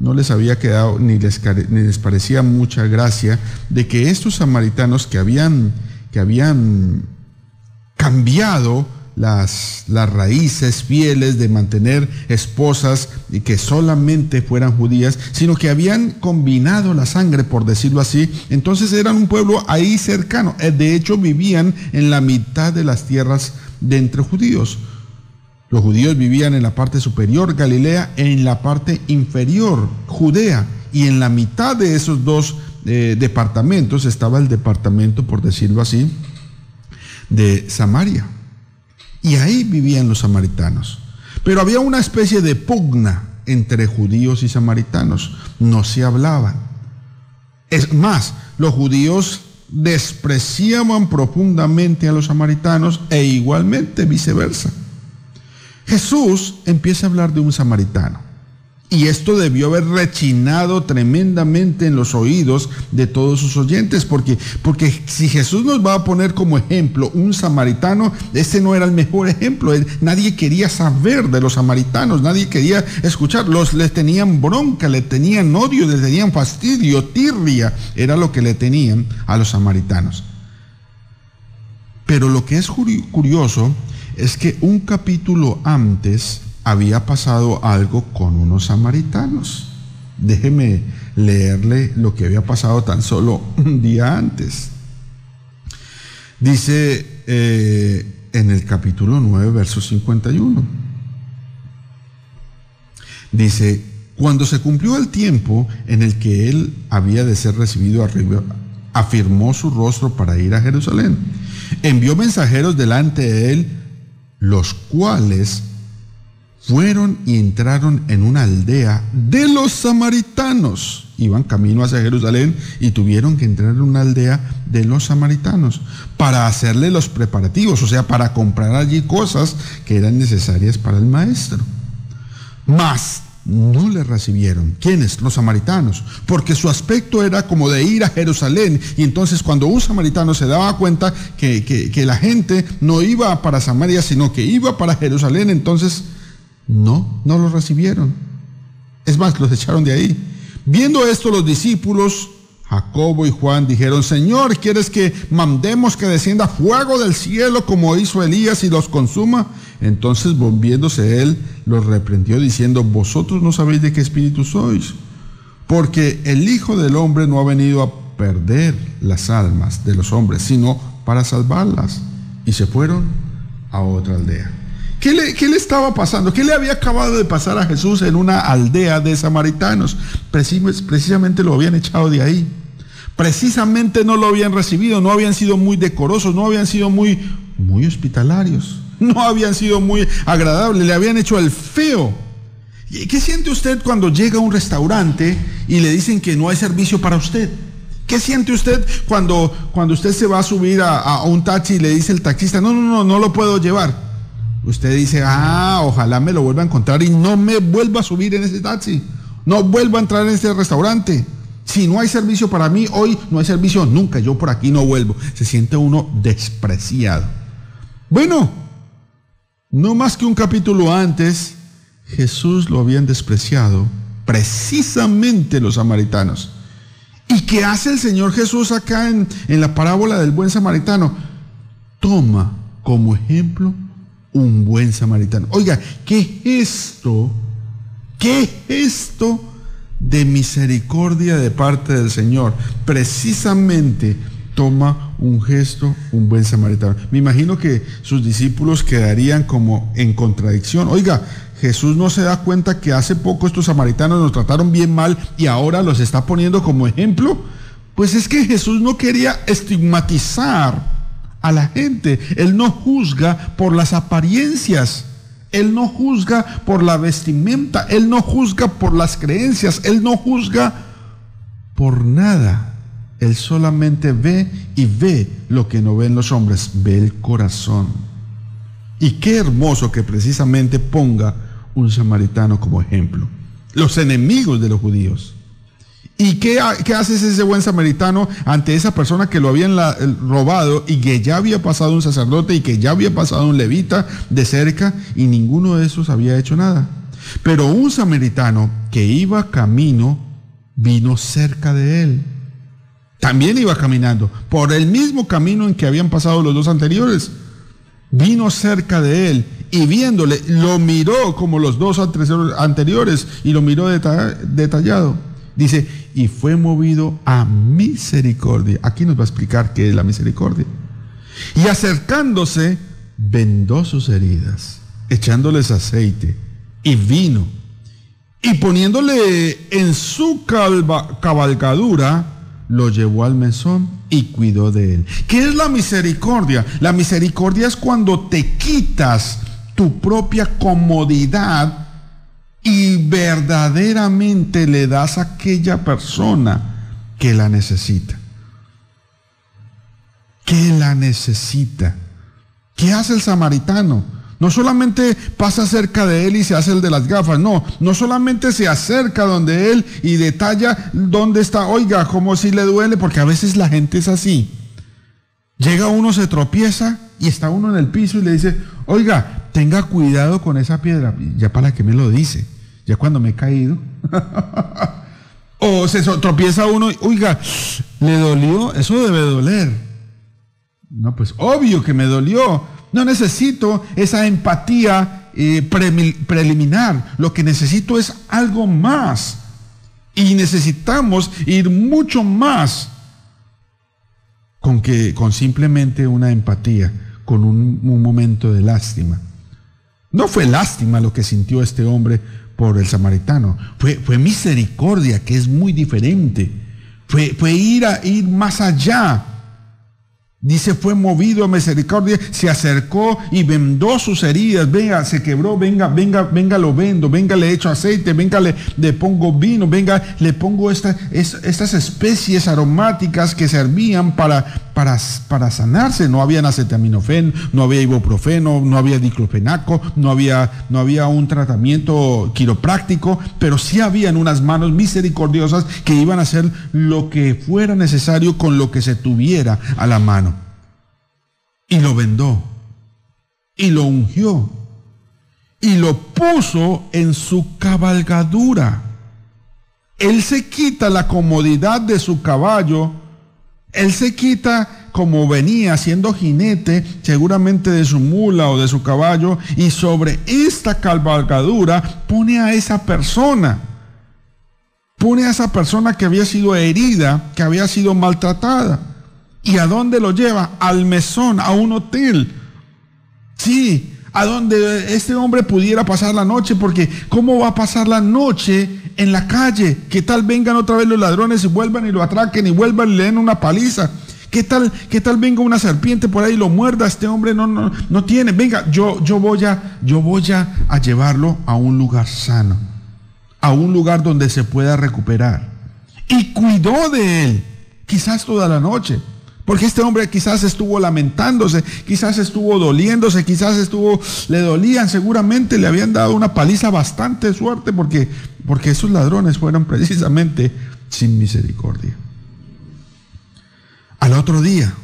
no les había quedado ni les parecía mucha gracia de que estos samaritanos que habían, habían cambiado las, las raíces fieles de mantener esposas y que solamente fueran judías, sino que habían combinado la sangre, por decirlo así. Entonces eran un pueblo ahí cercano. Eh, de hecho, vivían en la mitad de las tierras de entre judíos. Los judíos vivían en la parte superior, Galilea, en la parte inferior, Judea. Y en la mitad de esos dos eh, departamentos estaba el departamento, por decirlo así, de Samaria. Y ahí vivían los samaritanos. Pero había una especie de pugna entre judíos y samaritanos. No se hablaban. Es más, los judíos despreciaban profundamente a los samaritanos e igualmente viceversa. Jesús empieza a hablar de un samaritano. Y esto debió haber rechinado tremendamente en los oídos de todos sus oyentes, porque, porque si Jesús nos va a poner como ejemplo un samaritano, ese no era el mejor ejemplo. Nadie quería saber de los samaritanos, nadie quería escucharlos, les tenían bronca, le tenían odio, les tenían fastidio, tirria, era lo que le tenían a los samaritanos. Pero lo que es curioso es que un capítulo antes, había pasado algo con unos samaritanos. Déjeme leerle lo que había pasado tan solo un día antes. Dice eh, en el capítulo 9, verso 51. Dice, cuando se cumplió el tiempo en el que él había de ser recibido arriba, afirmó su rostro para ir a Jerusalén. Envió mensajeros delante de él, los cuales fueron y entraron en una aldea de los samaritanos. Iban camino hacia Jerusalén y tuvieron que entrar en una aldea de los samaritanos para hacerle los preparativos, o sea, para comprar allí cosas que eran necesarias para el maestro. Mas no le recibieron. ¿Quiénes? Los samaritanos. Porque su aspecto era como de ir a Jerusalén. Y entonces cuando un samaritano se daba cuenta que, que la gente no iba para Samaria, sino que iba para Jerusalén, entonces no, no los recibieron. Es más, los echaron de ahí. Viendo esto los discípulos, Jacobo y Juan dijeron, Señor, ¿quieres que mandemos que descienda fuego del cielo como hizo Elías y los consuma? Entonces volviéndose él, los reprendió diciendo, vosotros no sabéis de qué espíritu sois, porque el Hijo del Hombre no ha venido a perder las almas de los hombres, sino para salvarlas. Y se fueron a otra aldea. ¿Qué le, estaba pasando? ¿Qué le había acabado de pasar a Jesús en una aldea de samaritanos? Precisamente lo habían echado de ahí. Precisamente no lo habían recibido, no habían sido muy decorosos, no habían sido muy, muy hospitalarios, no habían sido muy agradables, le habían hecho el feo. ¿Qué siente usted cuando llega a un restaurante y le dicen que no hay servicio para usted? ¿Qué siente usted cuando, cuando usted se va a subir a, a un taxi y le dice el taxista, no, no, no, no lo puedo llevar? Usted dice, ah, ojalá me lo vuelva a encontrar y no me vuelva a subir en ese taxi. No vuelva a entrar en ese restaurante. Si no hay servicio para mí, hoy no hay servicio nunca. Yo por aquí no vuelvo. Se siente uno despreciado. Bueno, no más que un capítulo antes, Jesús lo habían despreciado precisamente los samaritanos. ¿Y qué hace el Señor Jesús acá en, en la parábola del buen samaritano? Toma como ejemplo un buen samaritano. Oiga, ¿qué gesto? ¿Qué gesto de misericordia de parte del Señor? Precisamente toma un gesto, un buen samaritano. Me imagino que sus discípulos quedarían como en contradicción. Oiga, Jesús no se da cuenta que hace poco estos samaritanos nos trataron bien mal y ahora los está poniendo como ejemplo. Pues es que Jesús no quería estigmatizar a la gente. Él no juzga por las apariencias. Él no juzga por la vestimenta. Él no juzga por las creencias. Él no juzga por nada. Él solamente ve y ve lo que no ven los hombres. Ve el corazón. Y qué hermoso que precisamente ponga un samaritano como ejemplo. Los enemigos de los judíos ¿Y qué, qué, hace ese buen samaritano ante esa persona que lo habían robado y que ya había pasado un sacerdote y que ya había pasado un levita de cerca y ninguno de esos había hecho nada? Pero un samaritano que iba camino vino cerca de él. También iba caminando por el mismo camino en que habían pasado los dos anteriores. Vino cerca de él y viéndole, lo miró como los dos anteriores y lo miró detallado Dice, y fue movido a misericordia. Aquí nos va a explicar qué es la misericordia. Y acercándose, vendó sus heridas. echándoles aceite y vino, y poniéndole en su cabalgadura, lo llevó al mesón y cuidó de él. ¿Qué es la misericordia? La misericordia es cuando te quitas tu propia comodidad y verdaderamente le das a aquella persona que la necesita. Que la necesita. ¿Qué hace el samaritano? No solamente pasa cerca de él y se hace el de las gafas, no, no solamente se acerca donde él y detalla dónde está, oiga, como si le duele, porque a veces la gente es así. Llega uno, se tropieza y está uno en el piso y le dice, oiga, tenga cuidado con esa piedra. Ya para qué me lo dice, ya cuando me he caído. o se tropieza uno, oiga, ¿le dolió? Eso debe doler. No, pues obvio que me dolió no necesito esa empatía eh, preliminar. Lo que necesito es algo más. Y necesitamos ir mucho más con, que, con simplemente una empatía, con un, momento de lástima. No fue lástima lo que sintió este hombre por el samaritano, fue, fue misericordia, que es muy diferente. Fue, fue ir a ir más allá Dice, fue movido a misericordia, se acercó y vendó sus heridas. Venga, se quebró, venga, venga, venga, lo vendo, venga, le echo aceite, venga, le, le pongo vino, venga, le pongo estas especies aromáticas que servían para, para, para sanarse. No había acetaminofén, no había ibuprofeno, no había diclofenaco, no había, no había un tratamiento quiropráctico, pero sí habían unas manos misericordiosas que iban a hacer lo que fuera necesario con lo que se tuviera a la mano y lo vendó y lo ungió y lo puso en su cabalgadura. Él se quita la comodidad de su caballo, él se quita como venía siendo jinete, seguramente de su mula o de su caballo, y sobre esta cabalgadura pone a esa persona. Pone a esa persona que había sido herida, que había sido maltratada. ¿Y a dónde lo lleva? Al mesón, a un hotel. Sí, a donde este hombre pudiera pasar la noche, porque ¿cómo va a pasar la noche en la calle? ¿Qué tal vengan otra vez los ladrones y vuelvan y lo atraquen y vuelvan y le den una paliza? ¿Qué tal, qué tal venga una serpiente por ahí y lo muerda? Este hombre no, no, no tiene. Venga, yo, yo voy, a, yo voy a, a llevarlo a un lugar sano, a un lugar donde se pueda recuperar. Y cuidó de él, quizás toda la noche. Porque este hombre quizás estuvo lamentándose, quizás estuvo doliéndose, quizás estuvo, le dolían, seguramente le habían dado una paliza bastante suerte porque, porque esos ladrones fueron precisamente sin misericordia. Al otro día,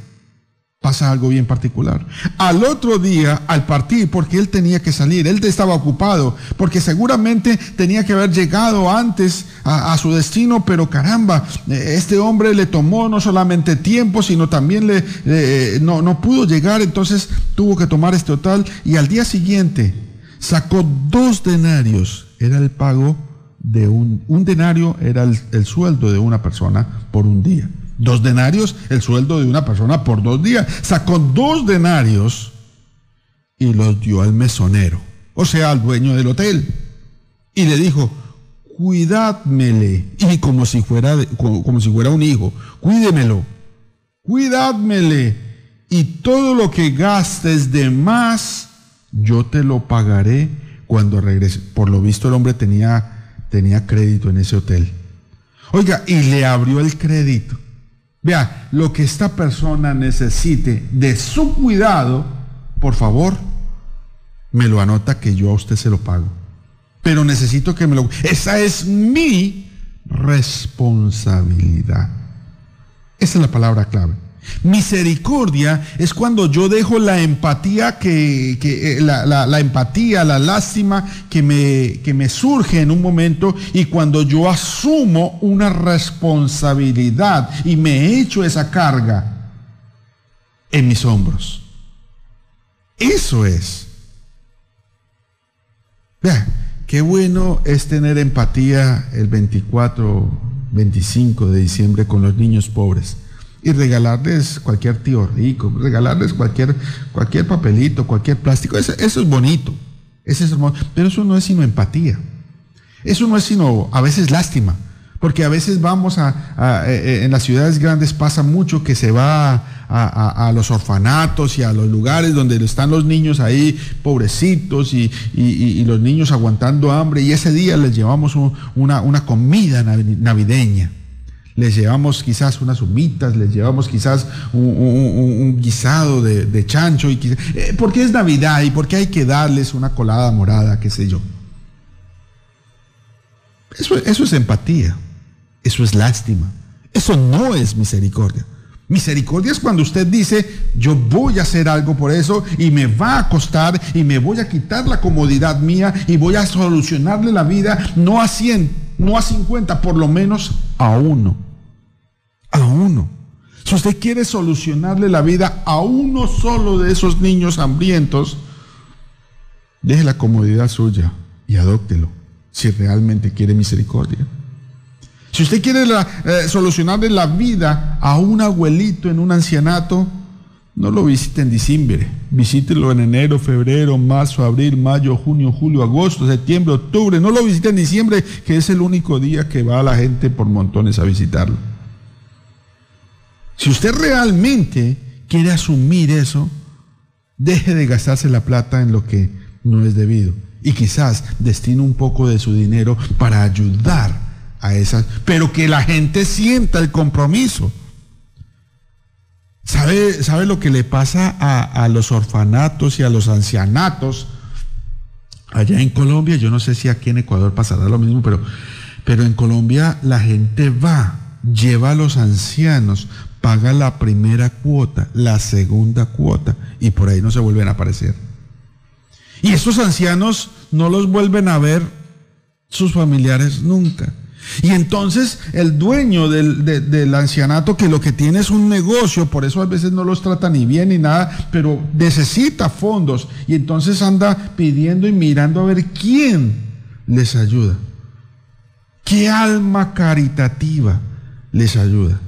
pasa algo bien particular. Al otro día, al partir, porque él tenía que salir, él estaba ocupado, porque seguramente tenía que haber llegado antes a, su destino, pero caramba, eh, este hombre le tomó no solamente tiempo, sino también le, no, no pudo llegar, entonces tuvo que tomar este hotel y al día siguiente sacó dos denarios, era el pago de un, un denario, era el sueldo de una persona por un día. Dos denarios, el sueldo de una persona por dos días. Sacó dos denarios y los dio al mesonero, o sea, al dueño del hotel. Y le dijo, cuidádmele. Y como si fuera, como, si fuera un hijo, cuídemelo, cuidádmele. Y todo lo que gastes de más, yo te lo pagaré cuando regrese. Por lo visto el hombre tenía, tenía crédito en ese hotel. Oiga, y le abrió el crédito. Vea, lo que esta persona necesite de su cuidado, por favor, me lo anota que yo a usted se lo pago. Pero necesito que me lo... Esa es mi responsabilidad. Esa es la palabra clave. Misericordia es cuando yo dejo la empatía que, eh, la, empatía, la lástima que me, que me surge en un momento y cuando yo asumo una responsabilidad y me echo esa carga en mis hombros. Eso es. Vea, qué bueno es tener empatía el 24, 25 de diciembre con los niños pobres y regalarles cualquier tío rico, regalarles cualquier, cualquier papelito, cualquier plástico. Eso, es bonito. Ese es hermoso. Pero eso no es sino empatía. Eso no es sino a veces lástima. Porque a veces vamos a, eh, eh, en las ciudades grandes pasa mucho que se va a, los orfanatos y a los lugares donde están los niños ahí pobrecitos y, los niños aguantando hambre y ese día les llevamos una, una comida navideña les llevamos quizás unas humitas, les llevamos quizás un, guisado de, chancho, y eh, porque es Navidad y porque hay que darles una colada morada, qué sé yo. Eso, eso es empatía, eso es lástima, eso no es misericordia. Misericordia es cuando usted dice, yo voy a hacer algo por eso y me va a costar y me voy a quitar la comodidad mía y voy a solucionarle la vida, no 100, no a 50, por lo menos a uno a uno. Si usted quiere solucionarle la vida a uno solo de esos niños hambrientos, deje la comodidad suya y adóptelo si realmente quiere misericordia. Si usted quiere eh, solucionarle la vida a un abuelito en un ancianato, no lo visite en diciembre, visítelo en enero, febrero, marzo, abril, mayo, junio, julio, agosto, septiembre, octubre. No lo visite en diciembre, que es el único día que va la gente por montones a visitarlo. Si usted realmente quiere asumir eso, deje de gastarse la plata en lo que no es debido. Y quizás destine un poco de su dinero para ayudar a esas, pero que la gente sienta el compromiso. ¿Sabe, sabe lo que le pasa a, a los orfanatos y a los ancianatos allá en Colombia? Yo no sé si aquí en Ecuador pasará lo mismo, pero, pero en Colombia la gente va, lleva a los ancianos paga la primera cuota, la segunda cuota, y por ahí no se vuelven a aparecer. Y estos ancianos no los vuelven a ver sus familiares nunca. Y entonces el dueño del, ancianato, que lo que tiene es un negocio, por eso a veces no los trata ni bien ni nada, pero necesita fondos. Y entonces anda pidiendo y mirando a ver quién les ayuda. ¿Qué alma caritativa les ayuda?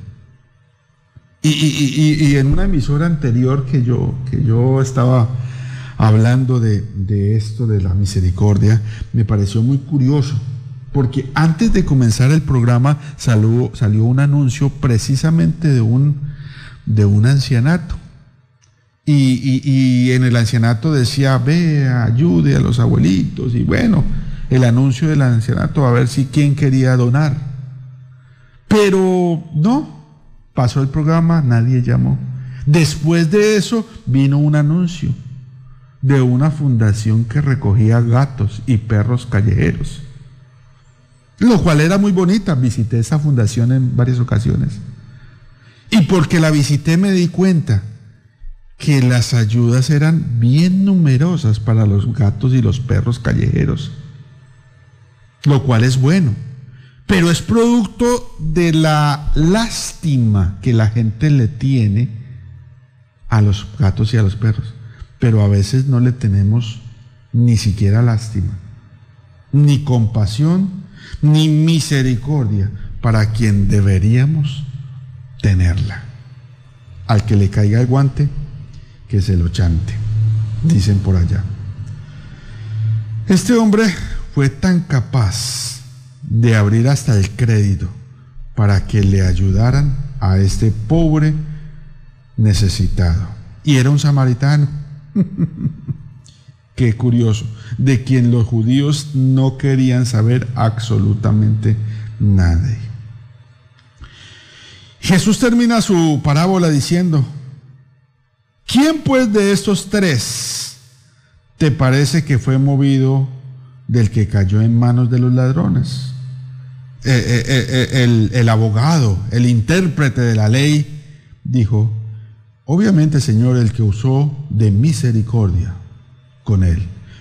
Y, en una emisora anterior que yo, que yo estaba hablando de, esto, de la misericordia, me pareció muy curioso, porque antes de comenzar el programa salió, un anuncio precisamente de un, de un ancianato. Y, y, en el ancianato decía, ve, ayude a los abuelitos. Y bueno, el anuncio del ancianato, a ver si quién quería donar. Pero no, Pasó el programa, nadie llamó. Después de eso vino un anuncio de una fundación que recogía gatos y perros callejeros. Lo cual era muy bonita. Visité esa fundación en varias ocasiones. Y porque la visité me di cuenta que las ayudas eran bien numerosas para los gatos y los perros callejeros. Lo cual es bueno pero es producto de la lástima que la gente le tiene a los gatos y a los perros. Pero a veces no le tenemos ni siquiera lástima, ni compasión, ni misericordia para quien deberíamos tenerla. Al que le caiga el guante, que se lo chante, dicen por allá. Este hombre fue tan capaz de abrir hasta el crédito para que le ayudaran a este pobre necesitado. Y era un samaritano. Qué curioso, de quien los judíos no querían saber absolutamente nada. Jesús termina su parábola diciendo, ¿quién pues de estos tres te parece que fue movido del que cayó en manos de los ladrones? Eh, eh, eh, el, el abogado, el intérprete de la ley, dijo, obviamente Señor, el que usó de misericordia con él.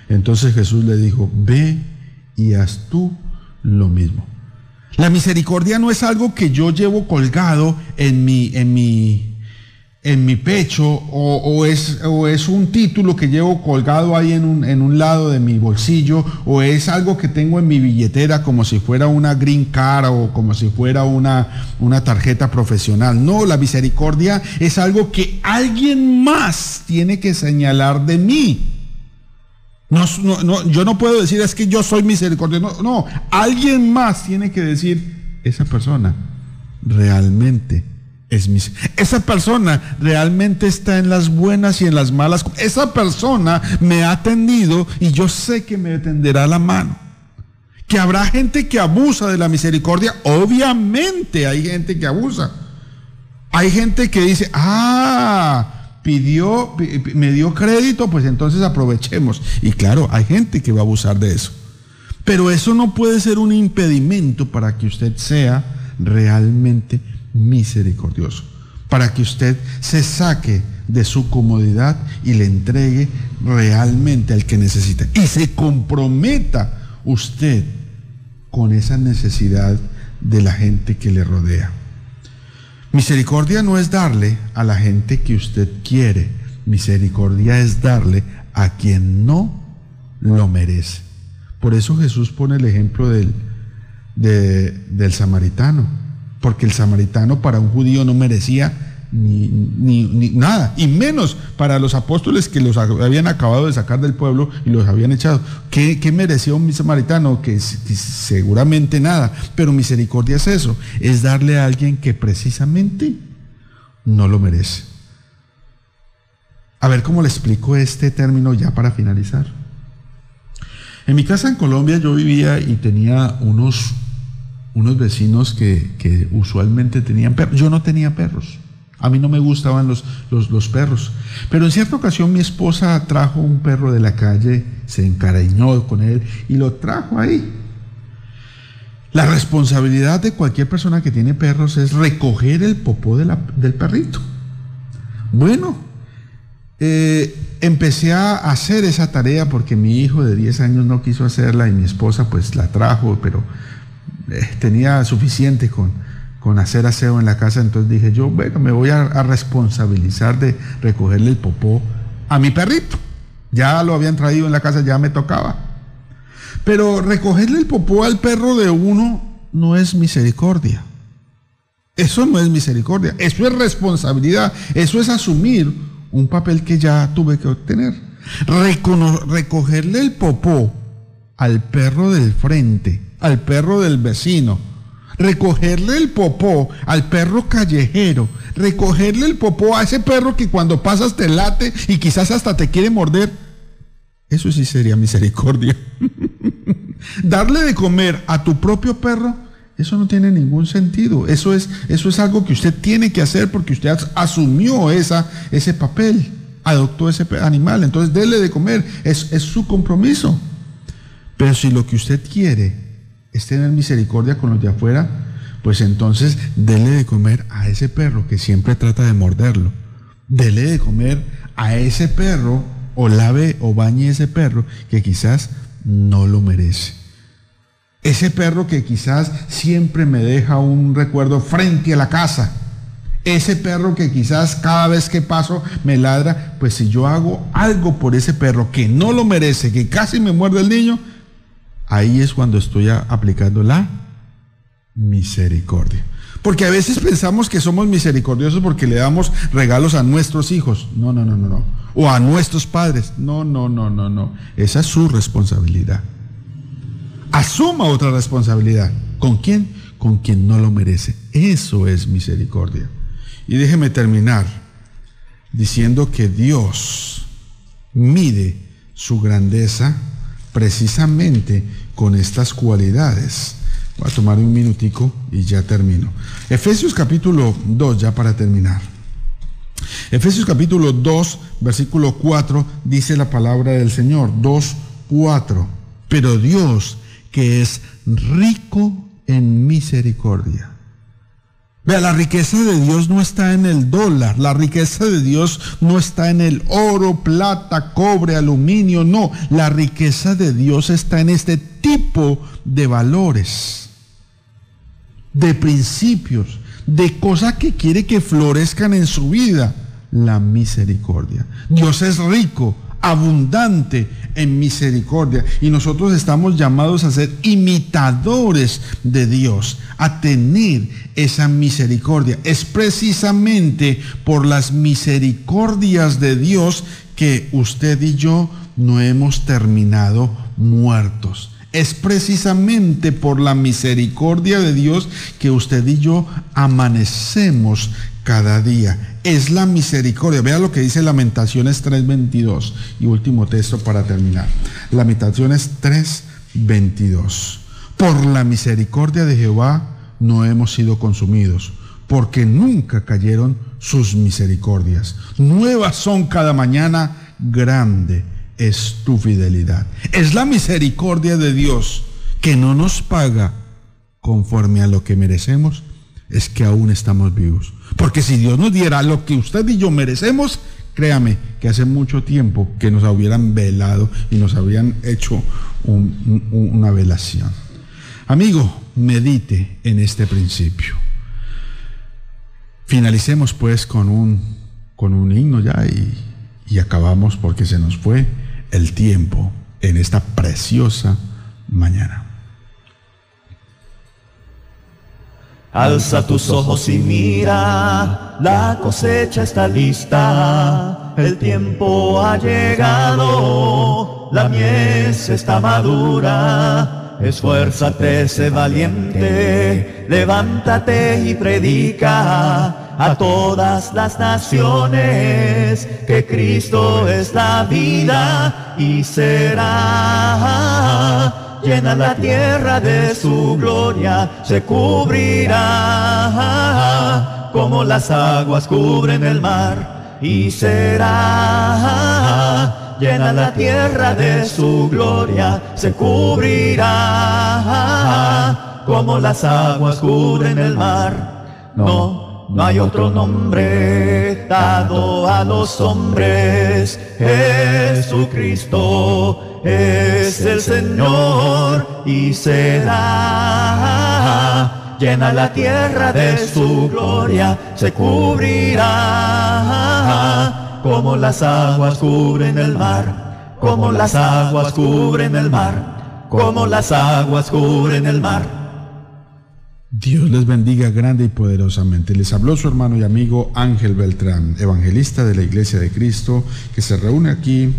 Entonces Jesús le dijo, ve y haz tú lo mismo. La misericordia no es algo que yo llevo colgado en mi, en mi, en mi pecho o, es, o, es, un título que llevo colgado ahí en un, en un, lado de mi bolsillo o es algo que tengo en mi billetera como si fuera una green card o como si fuera una, una tarjeta profesional. No, la misericordia es algo que alguien más tiene que señalar de mí. No, yo no puedo decir es que yo soy misericordioso. No, no, alguien más tiene que decir, esa persona realmente es mis. Esa persona realmente está en las buenas y en las malas. Esa persona me ha atendido y yo sé que me tenderá la mano. Que habrá gente que abusa de la misericordia. Obviamente hay gente que abusa. Hay gente que dice, ah, pidió, me dio crédito, pues entonces aprovechemos. Y claro, hay gente que va a abusar de eso. Pero eso no puede ser un impedimento para que usted sea realmente misericordioso, para que usted se saque de su comodidad y le entregue realmente al que necesita. Y se comprometa usted con esa necesidad de la gente que le rodea. Misericordia no es darle a la gente que usted quiere, misericordia es darle a quien no lo merece. Por eso Jesús pone el ejemplo del, del samaritano, porque el samaritano para un judío no merecía ni, ni, nada, y menos para los apóstoles que los habían acabado de sacar del pueblo y los habían echado. ¿Qué, qué merecía un samaritano? Que, que, seguramente nada, pero misericordia es eso, es darle a alguien que precisamente no lo merece. A ver cómo le explico este término ya para finalizar. En mi casa en Colombia yo vivía y tenía unos, unos vecinos que, que usualmente tenían perros. Yo no tenía perros. A mí no me gustaban los, los, perros. Pero en cierta ocasión mi esposa trajo un perro de la calle, se encariñó con él y lo trajo ahí. La responsabilidad de cualquier persona que tiene perros es recoger el popó del perrito. Bueno, eh, empecé a hacer esa tarea porque mi hijo de 10 años no quiso hacerla y mi esposa pues la trajo, pero eh, tenía suficiente con, con hacer aseo en la casa, entonces dije yo, bueno, me voy a, responsabilizar de recogerle el popó a mi perrito. Ya lo habían traído en la casa, ya me tocaba. Pero recogerle el popó al perro de uno no es misericordia. Eso no es misericordia, eso es responsabilidad, eso es asumir un papel que ya tuve que obtener. Recogerle el popó al perro del frente, al perro del vecino, recogerle el popó al perro callejero, recogerle el popó a ese perro que cuando pasas te late y quizás hasta te quiere morder. Eso sí sería misericordia. Darle de comer a tu propio perro, eso no tiene ningún sentido. Eso es, eso es algo que usted tiene que hacer porque usted asumió esa, ese papel, adoptó ese animal. Entonces, déle de comer, es, es su compromiso. Pero si lo que usted quiere es tener misericordia con los de afuera, pues entonces dele de comer a ese perro que siempre trata de morderlo. Dele de comer a ese perro o lave o bañe ese perro que quizás no lo merece. Ese perro que quizás siempre me deja un recuerdo frente a la casa. Ese perro que quizás cada vez que paso me ladra, pues si yo hago algo por ese perro que no lo merece, que casi me muerde el niño, ahí es cuando estoy aplicando la misericordia. Porque a veces pensamos que somos misericordiosos porque le damos regalos a nuestros hijos. No, no, no, no, no. O a nuestros padres. No, no, no, no, no. Esa es su responsabilidad. Asuma otra responsabilidad. ¿Con quién? Con quien no lo merece. Eso es misericordia. Y déjeme terminar diciendo que Dios mide su grandeza precisamente con estas cualidades. Voy a tomar un minutico y ya termino. Efesios capítulo 2, ya para terminar. Efesios capítulo 2, versículo 4, dice la palabra del Señor. 2, 4. Pero Dios, que es rico en misericordia. Vea, la riqueza de Dios no está en el dólar, la riqueza de Dios no está en el oro, plata, cobre, aluminio, no, la riqueza de Dios está en este tipo de valores, de principios, de cosas que quiere que florezcan en su vida, la misericordia. Dios es rico, abundante en misericordia. Y nosotros estamos llamados a ser imitadores de Dios, a tener esa misericordia. Es precisamente por las misericordias de Dios que usted y yo no hemos terminado muertos. Es precisamente por la misericordia de Dios que usted y yo amanecemos cada día. Es la misericordia. Vea lo que dice Lamentaciones 3:22 y último texto para terminar. Lamentaciones 3:22. Por la misericordia de Jehová no hemos sido consumidos, porque nunca cayeron sus misericordias. Nuevas son cada mañana, grande es tu fidelidad. Es la misericordia de Dios que no nos paga conforme a lo que merecemos, es que aún estamos vivos. Porque si Dios nos diera lo que usted y yo merecemos, créame que hace mucho tiempo que nos hubieran velado y nos habrían hecho una velación. Amigo, medite en este principio. Finalicemos pues con un, con un himno ya y, y acabamos porque se nos fue el tiempo en esta preciosa mañana. Alza tus ojos y mira, la cosecha está lista, el tiempo ha llegado, la mies está madura. Esfuérzate, sé valiente, levántate y predica a todas las naciones que Cristo es la vida y será llena la tierra de su gloria, se cubrirá como las aguas cubren el mar y será llena la tierra de su gloria, se cubrirá como las aguas cubren el mar. No no hay otro nombre dado a los hombres. Jesucristo es el Señor y será llena la tierra de su gloria, se cubrirá como las aguas cubren el mar, como las aguas cubren el mar, como las aguas cubren el mar. Dios les bendiga grande y poderosamente. Les habló su hermano y amigo Ángel Beltrán, evangelista de la Iglesia de Cristo, que se reúne aquí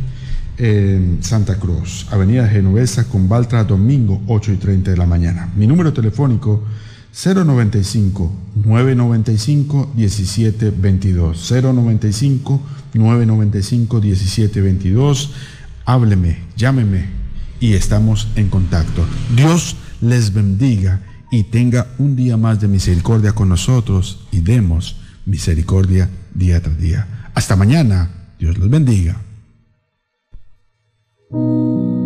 en Santa Cruz, Avenida Genovesa con Baltra, domingo 8 y 30 de la mañana. Mi número telefónico 095 995 1722 095 995 1722 Hábleme, llámeme y estamos en contacto. Dios les bendiga y tenga un día más de misericordia con nosotros y demos misericordia día tras día. Hasta mañana. Dios los bendiga. Música